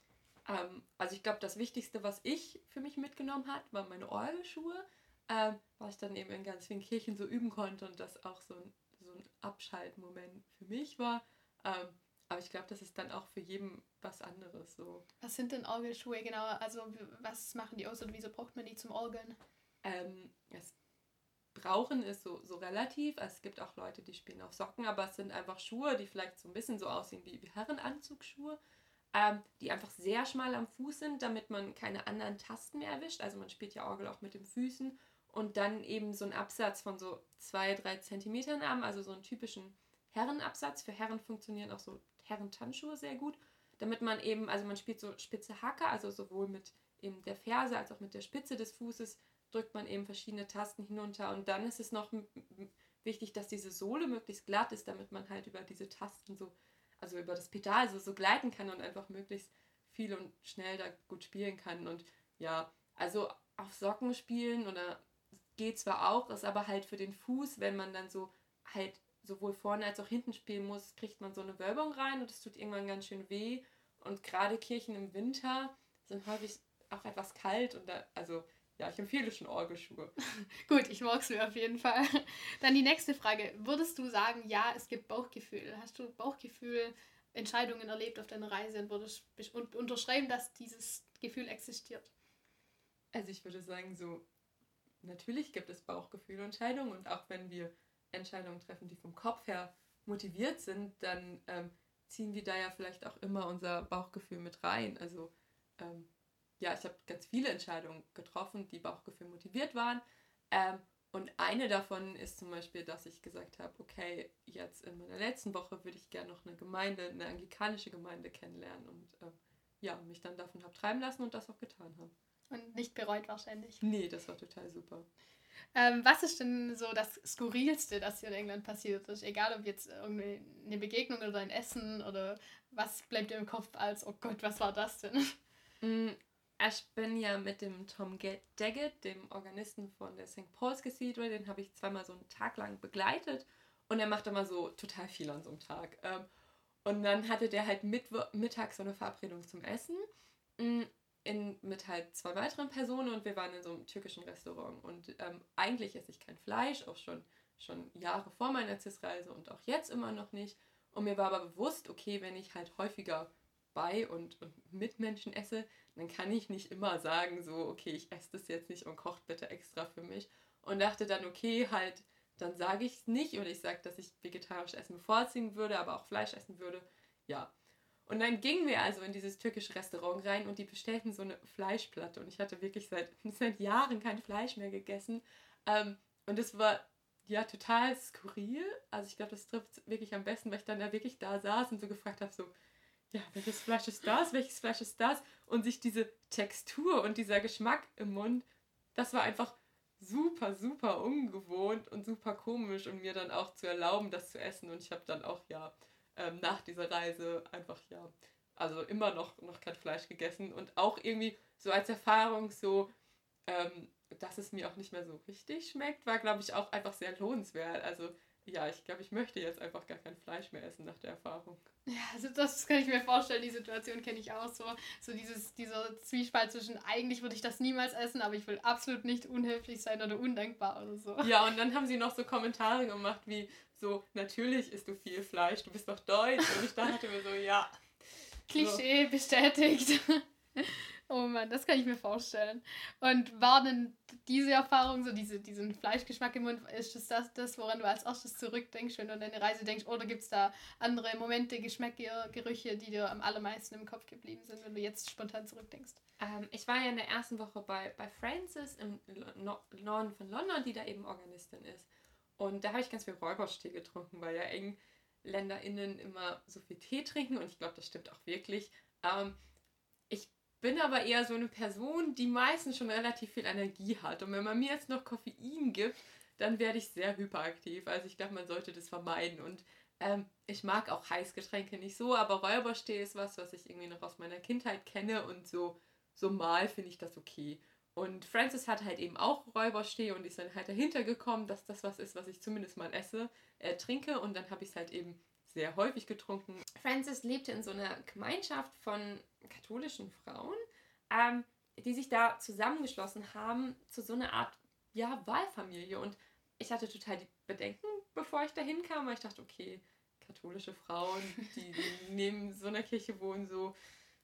Ähm, also ich glaube, das Wichtigste, was ich für mich mitgenommen hat, waren meine Orgelschuhe, ähm, weil ich dann eben in ganz vielen Kirchen so üben konnte und das auch so ein so ein Abschaltmoment für mich war. Ähm, aber ich glaube, das ist dann auch für jeden was anderes so. Was sind denn Orgelschuhe genau? Also was machen die aus und wieso braucht man die zum Orgeln? Ähm, es Brauchen ist so, so relativ. Es gibt auch Leute, die spielen auf Socken, aber es sind einfach Schuhe, die vielleicht so ein bisschen so aussehen wie, wie Herrenanzugsschuhe, ähm, die einfach sehr schmal am Fuß sind, damit man keine anderen Tasten mehr erwischt. Also man spielt ja Orgel auch mit den Füßen und dann eben so einen Absatz von so zwei, drei Zentimetern haben, also so einen typischen Herrenabsatz. Für Herren funktionieren auch so Herrentannschuhe sehr gut, damit man eben, also man spielt so spitze Hacker, also sowohl mit eben der Ferse als auch mit der Spitze des Fußes drückt man eben verschiedene Tasten hinunter und dann ist es noch wichtig, dass diese Sohle möglichst glatt ist, damit man halt über diese Tasten so, also über das Pedal so, so gleiten kann und einfach möglichst viel und schnell da gut spielen kann und ja, also auf Socken spielen oder geht zwar auch, ist aber halt für den Fuß, wenn man dann so halt sowohl vorne als auch hinten spielen muss, kriegt man so eine Wölbung rein und es tut irgendwann ganz schön weh. Und gerade Kirchen im Winter sind häufig auch etwas kalt und da, also ja, ich empfehle schon Orgelschuhe. Gut, ich mag sie auf jeden Fall. Dann die nächste Frage. Würdest du sagen, ja, es gibt Bauchgefühl? Hast du Bauchgefühl, Entscheidungen erlebt auf deiner Reise und würdest unterschreiben, dass dieses Gefühl existiert? Also ich würde sagen, so natürlich gibt es Bauchgefühlentscheidungen und auch wenn wir Entscheidungen treffen, die vom Kopf her motiviert sind, dann ähm, ziehen wir da ja vielleicht auch immer unser Bauchgefühl mit rein. Also ähm, ja, ich habe ganz viele Entscheidungen getroffen, die Bauchgefühl motiviert waren. Ähm, und eine davon ist zum Beispiel, dass ich gesagt habe, okay, jetzt in meiner letzten Woche würde ich gerne noch eine Gemeinde, eine anglikanische Gemeinde kennenlernen und äh, ja, mich dann davon habe treiben lassen und das auch getan habe. Und nicht bereut wahrscheinlich. Nee, das war total super. Ähm, was ist denn so das Skurrilste, das hier in England passiert ist? Egal ob jetzt irgendwie eine Begegnung oder ein Essen oder was bleibt dir im Kopf als, oh Gott, was war das denn? Mm, ich bin ja mit dem Tom Daggett, dem Organisten von der St. Paul's Cathedral, den habe ich zweimal so einen Tag lang begleitet und er macht immer so total viel an so einem Tag. Ähm, und dann hatte der halt mittags so eine Verabredung zum Essen mm, in, mit halt zwei weiteren Personen und wir waren in so einem türkischen Restaurant. Und ähm, eigentlich esse ich kein Fleisch, auch schon, schon Jahre vor meiner CIS-Reise und auch jetzt immer noch nicht. Und mir war aber bewusst, okay, wenn ich halt häufiger bei und, und mit Menschen esse, dann kann ich nicht immer sagen, so, okay, ich esse das jetzt nicht und kocht bitte extra für mich. Und dachte dann, okay, halt, dann sage ich es nicht oder ich sage, dass ich vegetarisch essen bevorziehen würde, aber auch Fleisch essen würde. Ja, und dann gingen wir also in dieses türkische Restaurant rein und die bestellten so eine Fleischplatte. Und ich hatte wirklich seit, seit Jahren kein Fleisch mehr gegessen. Ähm, und es war ja total skurril. Also ich glaube, das trifft wirklich am besten, weil ich dann da wirklich da saß und so gefragt habe, so, ja, welches Fleisch ist das? Welches Fleisch ist das? Und sich diese Textur und dieser Geschmack im Mund, das war einfach super, super ungewohnt und super komisch und mir dann auch zu erlauben, das zu essen. Und ich habe dann auch, ja, ähm, nach dieser Reise einfach ja, also immer noch, noch kein Fleisch gegessen und auch irgendwie so als Erfahrung so, ähm, dass es mir auch nicht mehr so richtig schmeckt, war glaube ich auch einfach sehr lohnenswert. Also ja, ich glaube, ich möchte jetzt einfach gar kein Fleisch mehr essen nach der Erfahrung. Ja, also das kann ich mir vorstellen, die Situation kenne ich auch so. So dieses, dieser Zwiespalt zwischen, eigentlich würde ich das niemals essen, aber ich will absolut nicht unhöflich sein oder undankbar oder so. Ja, und dann haben sie noch so Kommentare gemacht wie so, natürlich isst du viel Fleisch, du bist doch deutsch. Und ich dachte mir so, ja. Klischee so. bestätigt. Oh Mann, das kann ich mir vorstellen. Und war denn diese Erfahrung, so diese, diesen Fleischgeschmack im Mund, ist das, das das, woran du als erstes zurückdenkst, wenn du an deine Reise denkst? Oder gibt es da andere Momente, Geschmäcke, Gerüche, die dir am allermeisten im Kopf geblieben sind, wenn du jetzt spontan zurückdenkst? Ähm, ich war ja in der ersten Woche bei, bei Frances im Norden von London, die da eben Organistin ist. Und da habe ich ganz viel Räuberstee getrunken, weil ja EngländerInnen immer so viel Tee trinken und ich glaube, das stimmt auch wirklich. Ähm, ich bin aber eher so eine Person, die meistens schon relativ viel Energie hat. Und wenn man mir jetzt noch Koffein gibt, dann werde ich sehr hyperaktiv. Also ich glaube, man sollte das vermeiden. Und ähm, ich mag auch Heißgetränke nicht so, aber Räuberstee ist was, was ich irgendwie noch aus meiner Kindheit kenne und so, so mal finde ich das okay. Und Francis hat halt eben auch Räuberstee und ist dann halt dahinter gekommen, dass das was ist, was ich zumindest mal esse, äh, trinke. Und dann habe ich es halt eben sehr häufig getrunken. Francis lebte in so einer Gemeinschaft von katholischen Frauen, ähm, die sich da zusammengeschlossen haben zu so einer Art ja, Wahlfamilie. Und ich hatte total die Bedenken, bevor ich dahin kam, weil ich dachte, okay, katholische Frauen, die, die neben so einer Kirche wohnen, so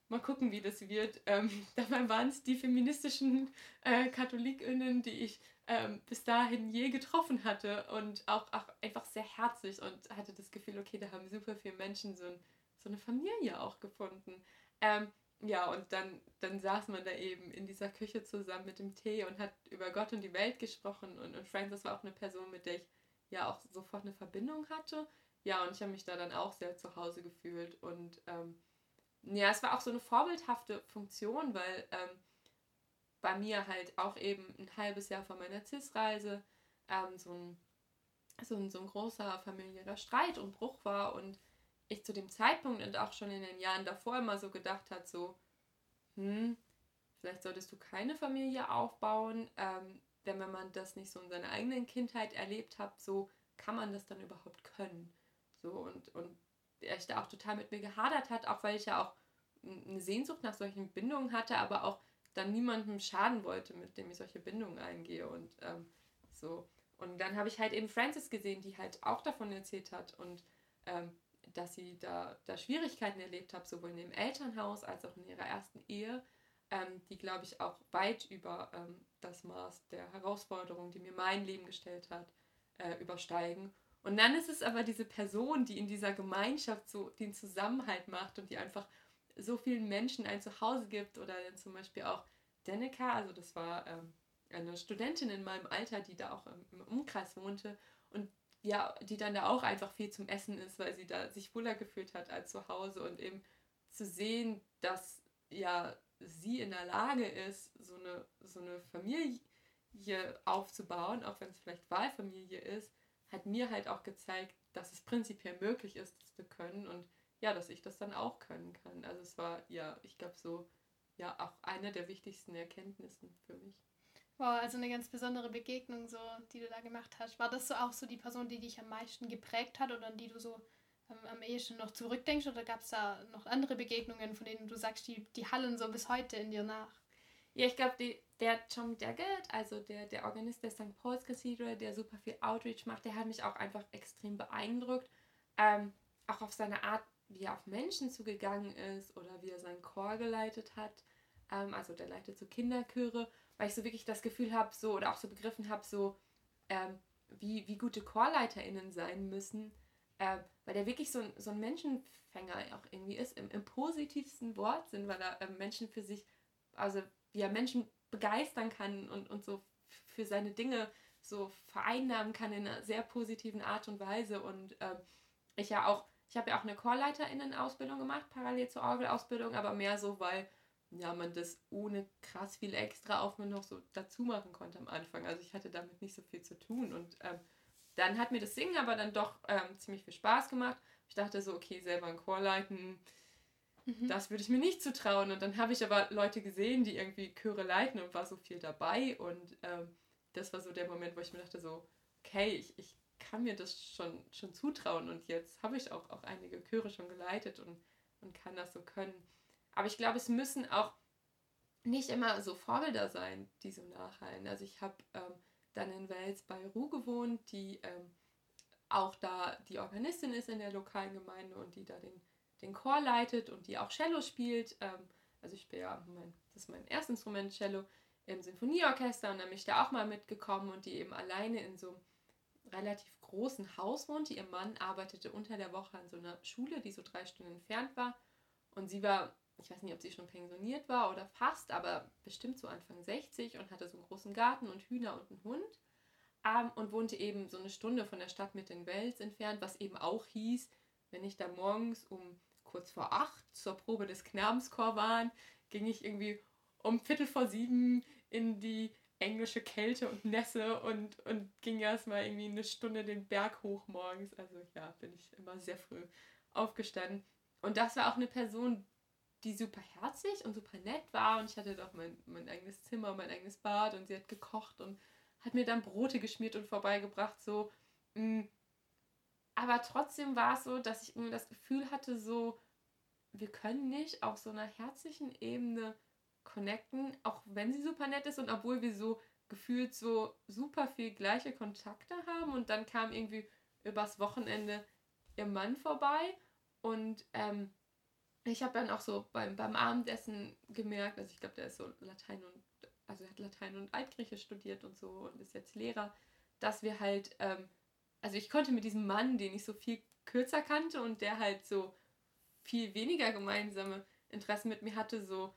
mal gucken, wie das wird. Ähm, dabei waren es die feministischen äh, KatholikInnen, die ich ähm, bis dahin je getroffen hatte und auch, auch einfach sehr herzlich und hatte das Gefühl, okay, da haben super viele Menschen so, ein, so eine Familie auch gefunden. Ähm, ja, und dann, dann saß man da eben in dieser Küche zusammen mit dem Tee und hat über Gott und die Welt gesprochen. Und, und Francis war auch eine Person, mit der ich ja auch sofort eine Verbindung hatte. Ja, und ich habe mich da dann auch sehr zu Hause gefühlt. Und ähm, ja, es war auch so eine vorbildhafte Funktion, weil ähm, bei mir halt auch eben ein halbes Jahr vor meiner CIS-Reise ähm, so, ein, so, ein, so ein großer familiärer Streit und Bruch war und ich zu dem Zeitpunkt und auch schon in den Jahren davor immer so gedacht hat, so, hm, vielleicht solltest du keine Familie aufbauen, ähm, denn wenn man das nicht so in seiner eigenen Kindheit erlebt hat, so kann man das dann überhaupt können. So und, und er da auch total mit mir gehadert hat, auch weil ich ja auch eine Sehnsucht nach solchen Bindungen hatte, aber auch dann niemandem schaden wollte, mit dem ich solche Bindungen eingehe und ähm, so. Und dann habe ich halt eben Frances gesehen, die halt auch davon erzählt hat und ähm, dass sie da, da Schwierigkeiten erlebt hat, sowohl in dem Elternhaus als auch in ihrer ersten Ehe, ähm, die, glaube ich, auch weit über ähm, das Maß der Herausforderung, die mir mein Leben gestellt hat, äh, übersteigen. Und dann ist es aber diese Person, die in dieser Gemeinschaft so den Zusammenhalt macht und die einfach so vielen Menschen ein Zuhause gibt oder zum Beispiel auch Denneka, also das war ähm, eine Studentin in meinem Alter, die da auch im, im, Umkreis wohnte und ja, die dann da auch einfach viel zum Essen ist, weil sie da sich wohler gefühlt hat als zu Hause und eben zu sehen, dass ja sie in der Lage ist, so eine, so eine Familie aufzubauen, auch wenn es vielleicht Wahlfamilie ist, hat mir halt auch gezeigt, dass es prinzipiell möglich ist, das zu können und ja, dass ich das dann auch können kann. Also es war ja, ich glaube so, ja, auch eine der wichtigsten Erkenntnissen für mich. Wow, also eine ganz besondere Begegnung, so, die du da gemacht hast. War das so auch so die Person, die dich am meisten geprägt hat oder an die du so ähm, am ehesten noch zurückdenkst? Oder gab es da noch andere Begegnungen, von denen du sagst, die, die hallen so bis heute in dir nach? Ja, ich glaube, der Tom Daggett, also der, der Organist der St. Paul's Cathedral, der super viel Outreach macht, der hat mich auch einfach extrem beeindruckt. Ähm, auch auf seine Art, wie er auf Menschen zugegangen ist oder wie er seinen Chor geleitet hat. Ähm, also der leitet so Kinderchöre, weil ich so wirklich das Gefühl habe, so oder auch so begriffen habe, so ähm, wie, wie gute ChorleiterInnen sein müssen, äh, weil der wirklich so ein, so ein Menschenfänger auch irgendwie ist, im, im positivsten Wortsinn, weil er äh, Menschen für sich, also wie er Menschen begeistern kann und, und so für seine Dinge so vereinnahmen kann in einer sehr positiven Art und Weise und äh, ich ja auch ich habe ja auch eine Chorleiterinnen-Ausbildung gemacht, parallel zur Orgelausbildung, aber mehr so, weil ja, man das ohne krass viel extra Aufwand noch so dazu machen konnte am Anfang. Also ich hatte damit nicht so viel zu tun. Und ähm, dann hat mir das Singen aber dann doch ähm, ziemlich viel Spaß gemacht. Ich dachte so, okay, selber einen Chor leiten, mhm. das würde ich mir nicht zutrauen. Und dann habe ich aber Leute gesehen, die irgendwie Chöre leiten und war so viel dabei. Und ähm, das war so der Moment, wo ich mir dachte so, okay, ich, ich kann mir das schon, schon zutrauen und jetzt habe ich auch, auch einige Chöre schon geleitet und, und kann das so können. Aber ich glaube, es müssen auch nicht immer so Vorbilder sein, die so nachhallen. Also ich habe ähm, dann in Wels bei Ruh gewohnt, die ähm, auch da die Organistin ist in der lokalen Gemeinde und die da den, den Chor leitet und die auch Cello spielt. Ähm, also ich bin ja, mein, das ist mein Erstinstrument, Cello, im Sinfonieorchester und dann bin ich da auch mal mitgekommen und die eben alleine in so einem relativ großen Haus wohnt. Ihr Mann arbeitete unter der Woche an so einer Schule, die so drei Stunden entfernt war. Und sie war, ich weiß nicht, ob sie schon pensioniert war oder fast, aber bestimmt so Anfang 60 und hatte so einen großen Garten und Hühner und einen Hund. Ähm, und wohnte eben so eine Stunde von der Stadt mit den Wels entfernt, was eben auch hieß, wenn ich da morgens um kurz vor acht zur Probe des Knabenschor war, ging ich irgendwie um Viertel vor sieben in die englische Kälte und Nässe und, und ging erstmal irgendwie eine Stunde den Berg hoch morgens. Also ja, bin ich immer sehr früh aufgestanden. Und das war auch eine Person, die super herzlich und super nett war. Und ich hatte doch mein, mein eigenes Zimmer, mein eigenes Bad und sie hat gekocht und hat mir dann Brote geschmiert und vorbeigebracht. So. Mm. Aber trotzdem war es so, dass ich irgendwie das Gefühl hatte, so, wir können nicht auf so einer herzlichen Ebene connecten, auch wenn sie super nett ist und obwohl wir so gefühlt so super viel gleiche Kontakte haben und dann kam irgendwie übers Wochenende ihr Mann vorbei und ähm, ich habe dann auch so beim, beim Abendessen gemerkt, also ich glaube, der ist so Latein und, also er hat Latein und Altgriechisch studiert und so und ist jetzt Lehrer, dass wir halt, ähm, also ich konnte mit diesem Mann, den ich so viel kürzer kannte und der halt so viel weniger gemeinsame Interessen mit mir hatte, so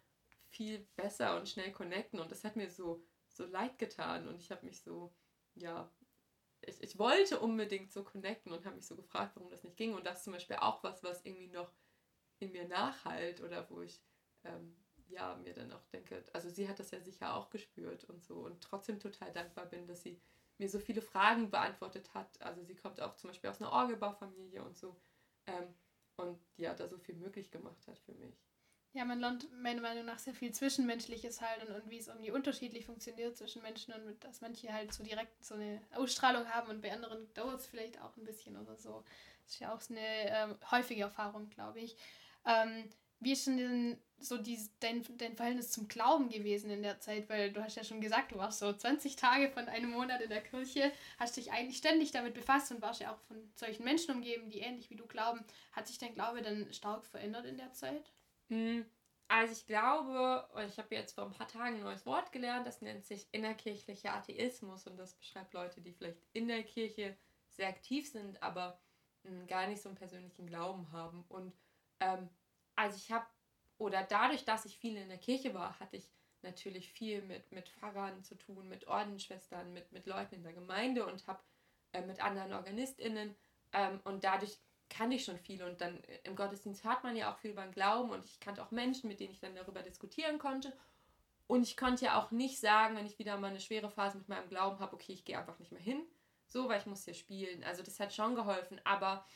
viel besser und schnell connecten. Und das hat mir so, so leid getan. Und ich habe mich so, ja, ich, ich wollte unbedingt so connecten und habe mich so gefragt, warum das nicht ging. Und das ist zum Beispiel auch was, was irgendwie noch in mir nachhalt oder wo ich ähm, ja mir dann auch denke, also sie hat das ja sicher auch gespürt und so und trotzdem total dankbar bin, dass sie mir so viele Fragen beantwortet hat. Also sie kommt auch zum Beispiel aus einer Orgelbaufamilie und so ähm, und ja, da so viel möglich gemacht hat für mich. Ja, man lernt meiner Meinung nach sehr viel Zwischenmenschliches halt und, und wie es irgendwie unterschiedlich funktioniert zwischen Menschen und dass manche halt so direkt so eine Ausstrahlung haben und bei anderen dauert es vielleicht auch ein bisschen oder so. Das ist ja auch so eine ähm, häufige Erfahrung, glaube ich. Ähm, wie ist denn so die, dein, dein Verhältnis zum Glauben gewesen in der Zeit? Weil du hast ja schon gesagt, du warst so 20 Tage von einem Monat in der Kirche, hast dich eigentlich ständig damit befasst und warst ja auch von solchen Menschen umgeben, die ähnlich wie du glauben. Hat sich dein Glaube dann stark verändert in der Zeit? Hm, also ich glaube, ich habe jetzt vor ein paar Tagen ein neues Wort gelernt, das nennt sich innerkirchlicher Atheismus und das beschreibt Leute, die vielleicht in der Kirche sehr aktiv sind, aber hm, gar nicht so einen persönlichen Glauben haben. Und ähm, also ich habe, oder dadurch, dass ich viel in der Kirche war, hatte ich natürlich viel mit, mit Pfarrern zu tun, mit Ordensschwestern, mit, mit Leuten in der Gemeinde und habe äh, mit anderen OrganistInnen ähm, und dadurch kannte ich schon viel und dann äh, im Gottesdienst hört man ja auch viel über den Glauben und ich kannte auch Menschen, mit denen ich dann darüber diskutieren konnte. Und ich konnte ja auch nicht sagen, wenn ich wieder mal eine schwere Phase mit meinem Glauben habe, okay, ich gehe einfach nicht mehr hin, so, weil ich muss hier spielen. Also das hat schon geholfen, aber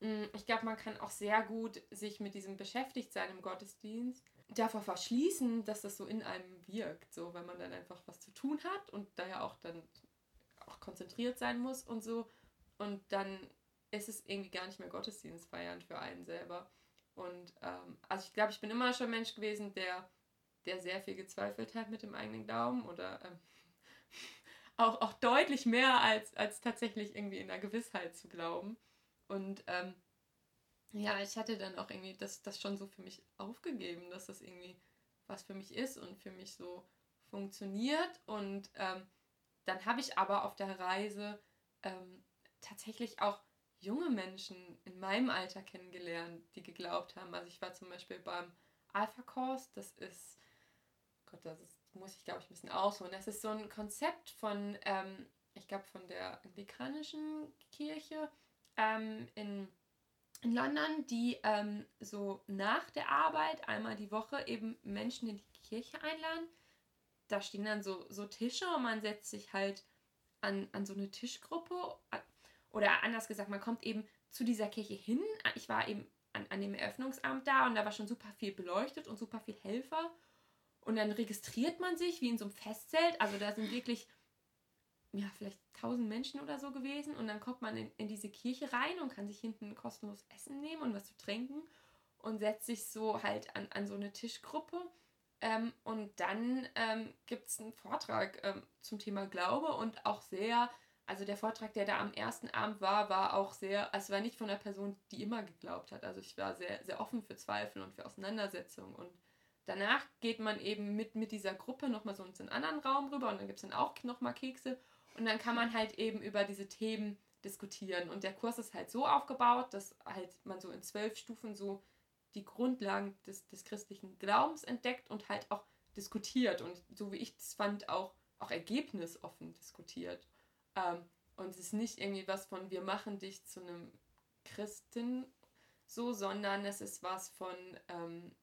ich glaube, man kann auch sehr gut sich mit diesem Beschäftigtsein im Gottesdienst davor verschließen, dass das so in einem wirkt, so, wenn man dann einfach was zu tun hat und daher auch dann auch konzentriert sein muss und so. Und dann ist es irgendwie gar nicht mehr Gottesdienst feiern für einen selber. Und ähm, also ich glaube, ich bin immer schon Mensch gewesen, der, der sehr viel gezweifelt hat mit dem eigenen Glauben oder ähm, auch, auch deutlich mehr als, als tatsächlich irgendwie in der Gewissheit zu glauben. Und ähm, ja, ich hatte dann auch irgendwie das, das schon so für mich aufgegeben, dass das irgendwie was für mich ist und für mich so funktioniert. Und ähm, dann habe ich aber auf der Reise ähm, tatsächlich auch junge Menschen in meinem Alter kennengelernt, die geglaubt haben. Also ich war zum Beispiel beim Alpha Course, das ist, Gott, das ist, muss ich glaube ich ein bisschen ausholen. Das ist so ein Konzept von, ähm, ich glaube von der anglikanischen Kirche ähm, in, in London, die ähm, so nach der Arbeit einmal die Woche eben Menschen in die Kirche einladen. Da stehen dann so, so Tische und man setzt sich halt an, an so eine Tischgruppe oder anders gesagt, man kommt eben zu dieser Kirche hin. Ich war eben an, an dem Eröffnungsamt da und da war schon super viel beleuchtet und super viel Helfer. Und dann registriert man sich wie in so einem Festzelt. Also da sind wirklich, ja, vielleicht tausend Menschen oder so gewesen. Und dann kommt man in, in diese Kirche rein und kann sich hinten kostenlos Essen nehmen und was zu trinken. Und setzt sich so halt an, an so eine Tischgruppe. Ähm, und dann ähm, gibt es einen Vortrag ähm, zum Thema Glaube und auch sehr also der Vortrag, der da am ersten Abend war, war auch sehr, es war nicht von einer Person, die immer geglaubt hat. Also ich war sehr, sehr offen für Zweifel und für Auseinandersetzungen. Und danach geht man eben mit, mit dieser Gruppe nochmal so in einen anderen Raum rüber und dann gibt es dann auch nochmal Kekse. Und dann kann man halt eben über diese Themen diskutieren. Und der Kurs ist halt so aufgebaut, dass halt man so in zwölf Stufen so die Grundlagen des, des christlichen Glaubens entdeckt und halt auch diskutiert. Und so wie ich es fand, auch, auch ergebnisoffen diskutiert. Ähm, und es ist nicht irgendwie was von, wir machen dich zu einem Christen so, sondern es ist was von, ähm,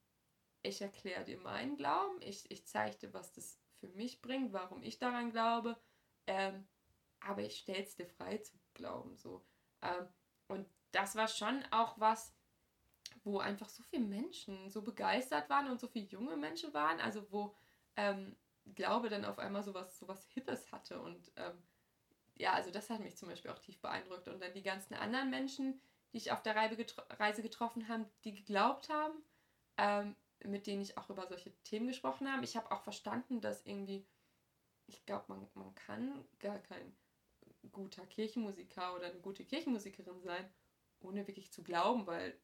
ich erkläre dir meinen Glauben, ich, ich zeige dir, was das für mich bringt, warum ich daran glaube, ähm, aber ich stelle es dir frei zu glauben. So. Ähm, und das war schon auch was, wo einfach so viele Menschen so begeistert waren und so viele junge Menschen waren, also wo ähm, Glaube dann auf einmal so was, Hippes hatte und ähm, ja, also das hat mich zum Beispiel auch tief beeindruckt. Und dann die ganzen anderen Menschen, die ich auf der Reise getroffen habe, die geglaubt haben, ähm, mit denen ich auch über solche Themen gesprochen habe. Ich habe auch verstanden, dass irgendwie, ich glaube, man, man kann gar kein guter Kirchenmusiker oder eine gute Kirchenmusikerin sein, ohne wirklich zu glauben, weil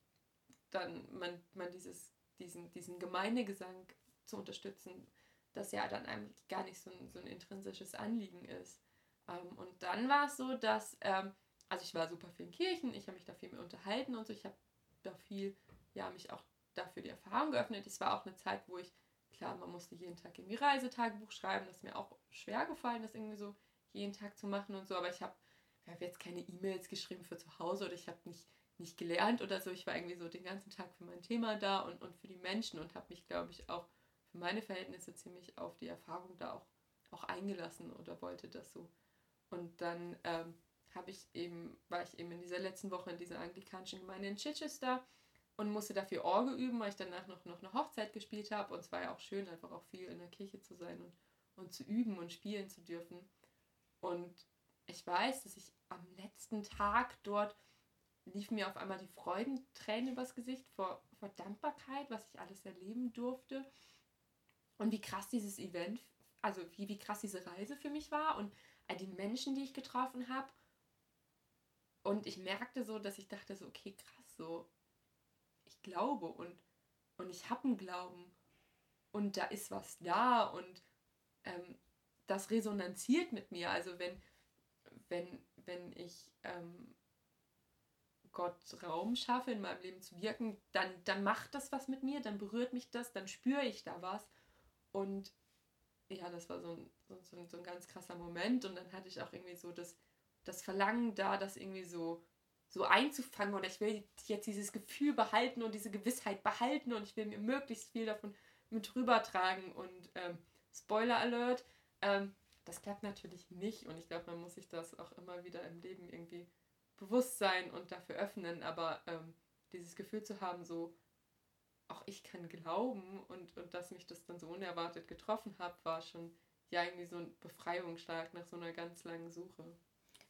dann man, man dieses, diesen, diesen Gemeindegesang zu unterstützen, das ja dann einem gar nicht so ein, so ein intrinsisches Anliegen ist. Ähm, und dann war es so, dass, ähm, also ich war super viel in Kirchen, ich habe mich da viel mehr unterhalten und so, ich habe da viel, ja, mich auch dafür die Erfahrung geöffnet. Es war auch eine Zeit, wo ich, klar, man musste jeden Tag irgendwie Reisetagebuch schreiben, das ist mir auch schwer gefallen, das irgendwie so jeden Tag zu machen und so, aber ich habe hab jetzt keine E-Mails geschrieben für zu Hause oder ich habe nicht, nicht gelernt oder so. Ich war irgendwie so den ganzen Tag für mein Thema da und, und für die Menschen und habe mich, glaube ich, auch für meine Verhältnisse ziemlich auf die Erfahrung da auch, auch eingelassen oder wollte das so und dann ähm, habe ich eben, war ich eben in dieser letzten Woche in dieser anglikanischen Gemeinde in Chichester und musste dafür Orgel üben, weil ich danach noch, noch eine Hochzeit gespielt habe. Und es war ja auch schön, einfach auch viel in der Kirche zu sein und, und zu üben und spielen zu dürfen. Und ich weiß, dass ich am letzten Tag dort liefen mir auf einmal die Freudentränen übers Gesicht vor, vor Dankbarkeit, was ich alles erleben durfte. Und wie krass dieses Event, also wie, wie krass diese Reise für mich war und all die Menschen, die ich getroffen habe. Und ich merkte so, dass ich dachte so, okay, krass, so, ich glaube und, und ich habe einen Glauben und da ist was da und ähm, das resonanziert mit mir. Also wenn, wenn, wenn ich ähm, Gott Raum schaffe, in meinem Leben zu wirken, dann, dann macht das was mit mir, dann berührt mich das, dann spüre ich da was. Und ja, das war so ein, so, so, ein ganz krasser Moment und dann hatte ich auch irgendwie so das, das Verlangen da, das irgendwie so so einzufangen oder ich will jetzt dieses Gefühl behalten und diese Gewissheit behalten und ich will mir möglichst viel davon mit rübertragen und ähm, Spoiler Alert, ähm, das klappt natürlich nicht und ich glaube, man muss sich das auch immer wieder im Leben irgendwie bewusst sein und dafür öffnen, aber ähm, dieses Gefühl zu haben, so auch ich kann glauben und, und dass mich das dann so unerwartet getroffen hat, war schon ja irgendwie so ein Befreiungsschlag nach so einer ganz langen Suche.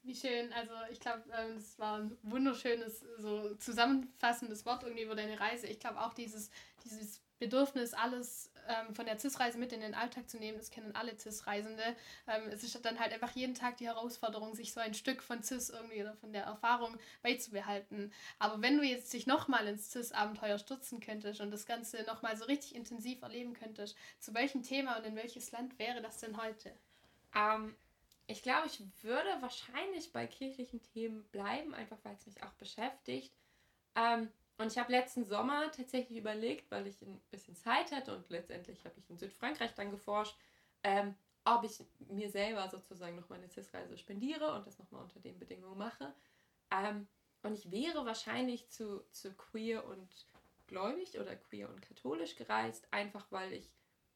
Wie schön, also ich glaube, es ähm, war ein wunderschönes, so zusammenfassendes Wort irgendwie über deine Reise. Ich glaube auch dieses, dieses Bedürfnis, alles ähm, von der CIS-Reise mit in den Alltag zu nehmen, das kennen alle CIS-Reisende. Ähm, es ist dann halt einfach jeden Tag die Herausforderung, sich so ein Stück von CIS irgendwie oder von der Erfahrung beizubehalten. Aber wenn du jetzt dich nochmal ins CIS-Abenteuer stürzen könntest und das Ganze nochmal so richtig intensiv erleben könntest, zu welchem Thema und in welches Land wäre das denn heute? Ähm, ich glaube, ich würde wahrscheinlich bei kirchlichen Themen bleiben, einfach weil es mich auch beschäftigt. Ähm, und ich habe letzten Sommer tatsächlich überlegt, weil ich ein bisschen Zeit hatte und letztendlich habe ich in Südfrankreich dann geforscht, ähm, ob ich mir selber sozusagen noch meine CIS-Reise spendiere und das nochmal unter den Bedingungen mache. Ähm, und ich wäre wahrscheinlich zu, zu queer und gläubig oder queer und katholisch gereist, einfach weil ich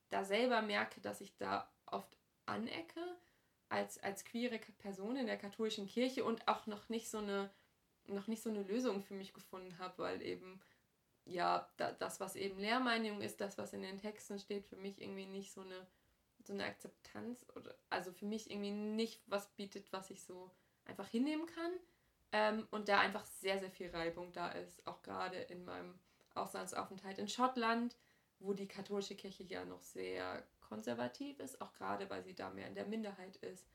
da selber merke, dass ich da oft anecke als, als queere Person in der katholischen Kirche und auch noch nicht so eine noch nicht so eine Lösung für mich gefunden habe, weil eben ja, da, das, was eben Lehrmeinung ist, das, was in den Texten steht, für mich irgendwie nicht so eine, so eine Akzeptanz oder also für mich irgendwie nicht was bietet, was ich so einfach hinnehmen kann. Ähm, und da einfach sehr, sehr viel Reibung da ist, auch gerade in meinem Auslandsaufenthalt in Schottland, wo die katholische Kirche ja noch sehr konservativ ist, auch gerade weil sie da mehr in der Minderheit ist.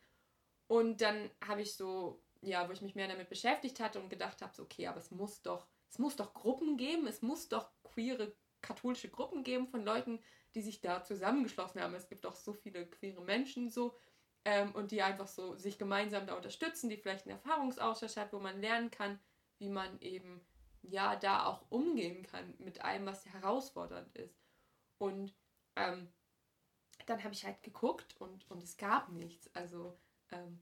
Und dann habe ich so ja, wo ich mich mehr damit beschäftigt hatte und gedacht habe, so, okay, aber es muss doch, es muss doch Gruppen geben, es muss doch queere katholische Gruppen geben von Leuten, die sich da zusammengeschlossen haben. Es gibt auch so viele queere Menschen so ähm, und die einfach so sich gemeinsam da unterstützen, die vielleicht einen Erfahrungsaustausch hat, wo man lernen kann, wie man eben ja da auch umgehen kann mit allem, was herausfordernd ist. Und ähm, dann habe ich halt geguckt und, und es gab nichts. Also ähm,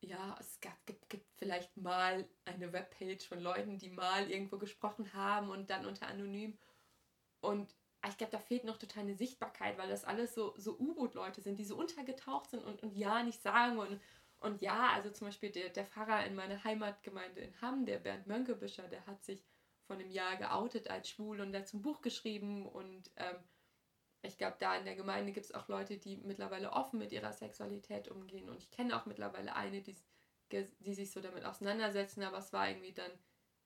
ja, es gab, gibt, gibt vielleicht mal eine Webpage von Leuten, die mal irgendwo gesprochen haben und dann unter Anonym. Und ich glaube, da fehlt noch total eine Sichtbarkeit, weil das alles so, so U-Boot-Leute sind, die so untergetaucht sind und, und ja nicht sagen. Und, und ja, also zum Beispiel der, der Pfarrer in meiner Heimatgemeinde in Hamm, der Bernd Mönkebischer, der hat sich vor einem Jahr geoutet als schwul und dazu ein Buch geschrieben und ähm, ich glaube, da in der Gemeinde gibt es auch Leute, die mittlerweile offen mit ihrer Sexualität umgehen. Und ich kenne auch mittlerweile eine, die, die sich so damit auseinandersetzen, aber es war irgendwie dann,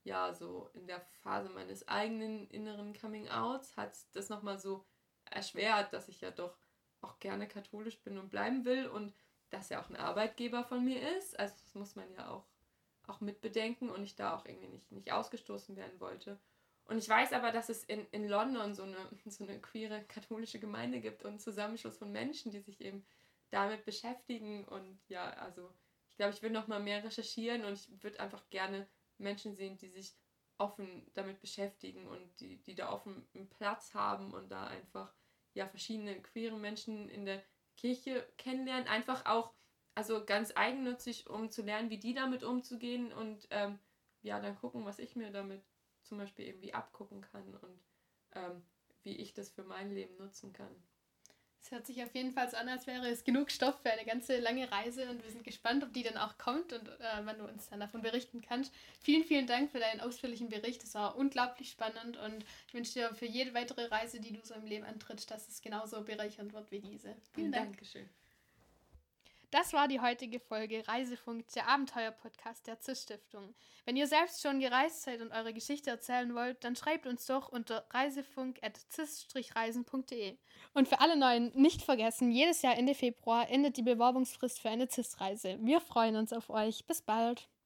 ja, so in der Phase meines eigenen inneren Coming-Outs hat das nochmal so erschwert, dass ich ja doch auch gerne katholisch bin und bleiben will und dass er auch ein Arbeitgeber von mir ist. Also das muss man ja auch, auch mitbedenken und ich da auch irgendwie nicht, nicht ausgestoßen werden wollte. Und ich weiß aber, dass es in, in London so eine, so eine queere katholische Gemeinde gibt und einen Zusammenschluss von Menschen, die sich eben damit beschäftigen. Und ja, also ich glaube, ich würde noch mal mehr recherchieren und ich würde einfach gerne Menschen sehen, die sich offen damit beschäftigen und die, die da offen einen Platz haben und da einfach ja verschiedene queere Menschen in der Kirche kennenlernen. Einfach auch, also ganz eigennützig, um zu lernen, wie die damit umzugehen und ähm, ja, dann gucken, was ich mir damit zum Beispiel irgendwie abgucken kann und ähm, wie ich das für mein Leben nutzen kann. Es hört sich auf jeden Fall so an, als wäre es genug Stoff für eine ganze lange Reise und wir sind gespannt, ob die dann auch kommt und äh, wann du uns dann davon berichten kannst. Vielen, vielen Dank für deinen ausführlichen Bericht. Es war unglaublich spannend und ich wünsche dir für jede weitere Reise, die du so im Leben antrittst, dass es genauso bereichernd wird wie diese. Vielen Dank. Dankeschön. Das war die heutige Folge Reisefunk, der Abenteuer-Podcast der CIS-Stiftung. Wenn ihr selbst schon gereist seid und eure Geschichte erzählen wollt, dann schreibt uns doch unter reisefunk.cis-reisen.de. Und für alle Neuen nicht vergessen, jedes Jahr Ende Februar endet die Bewerbungsfrist für eine CIS-Reise. Wir freuen uns auf euch. Bis bald.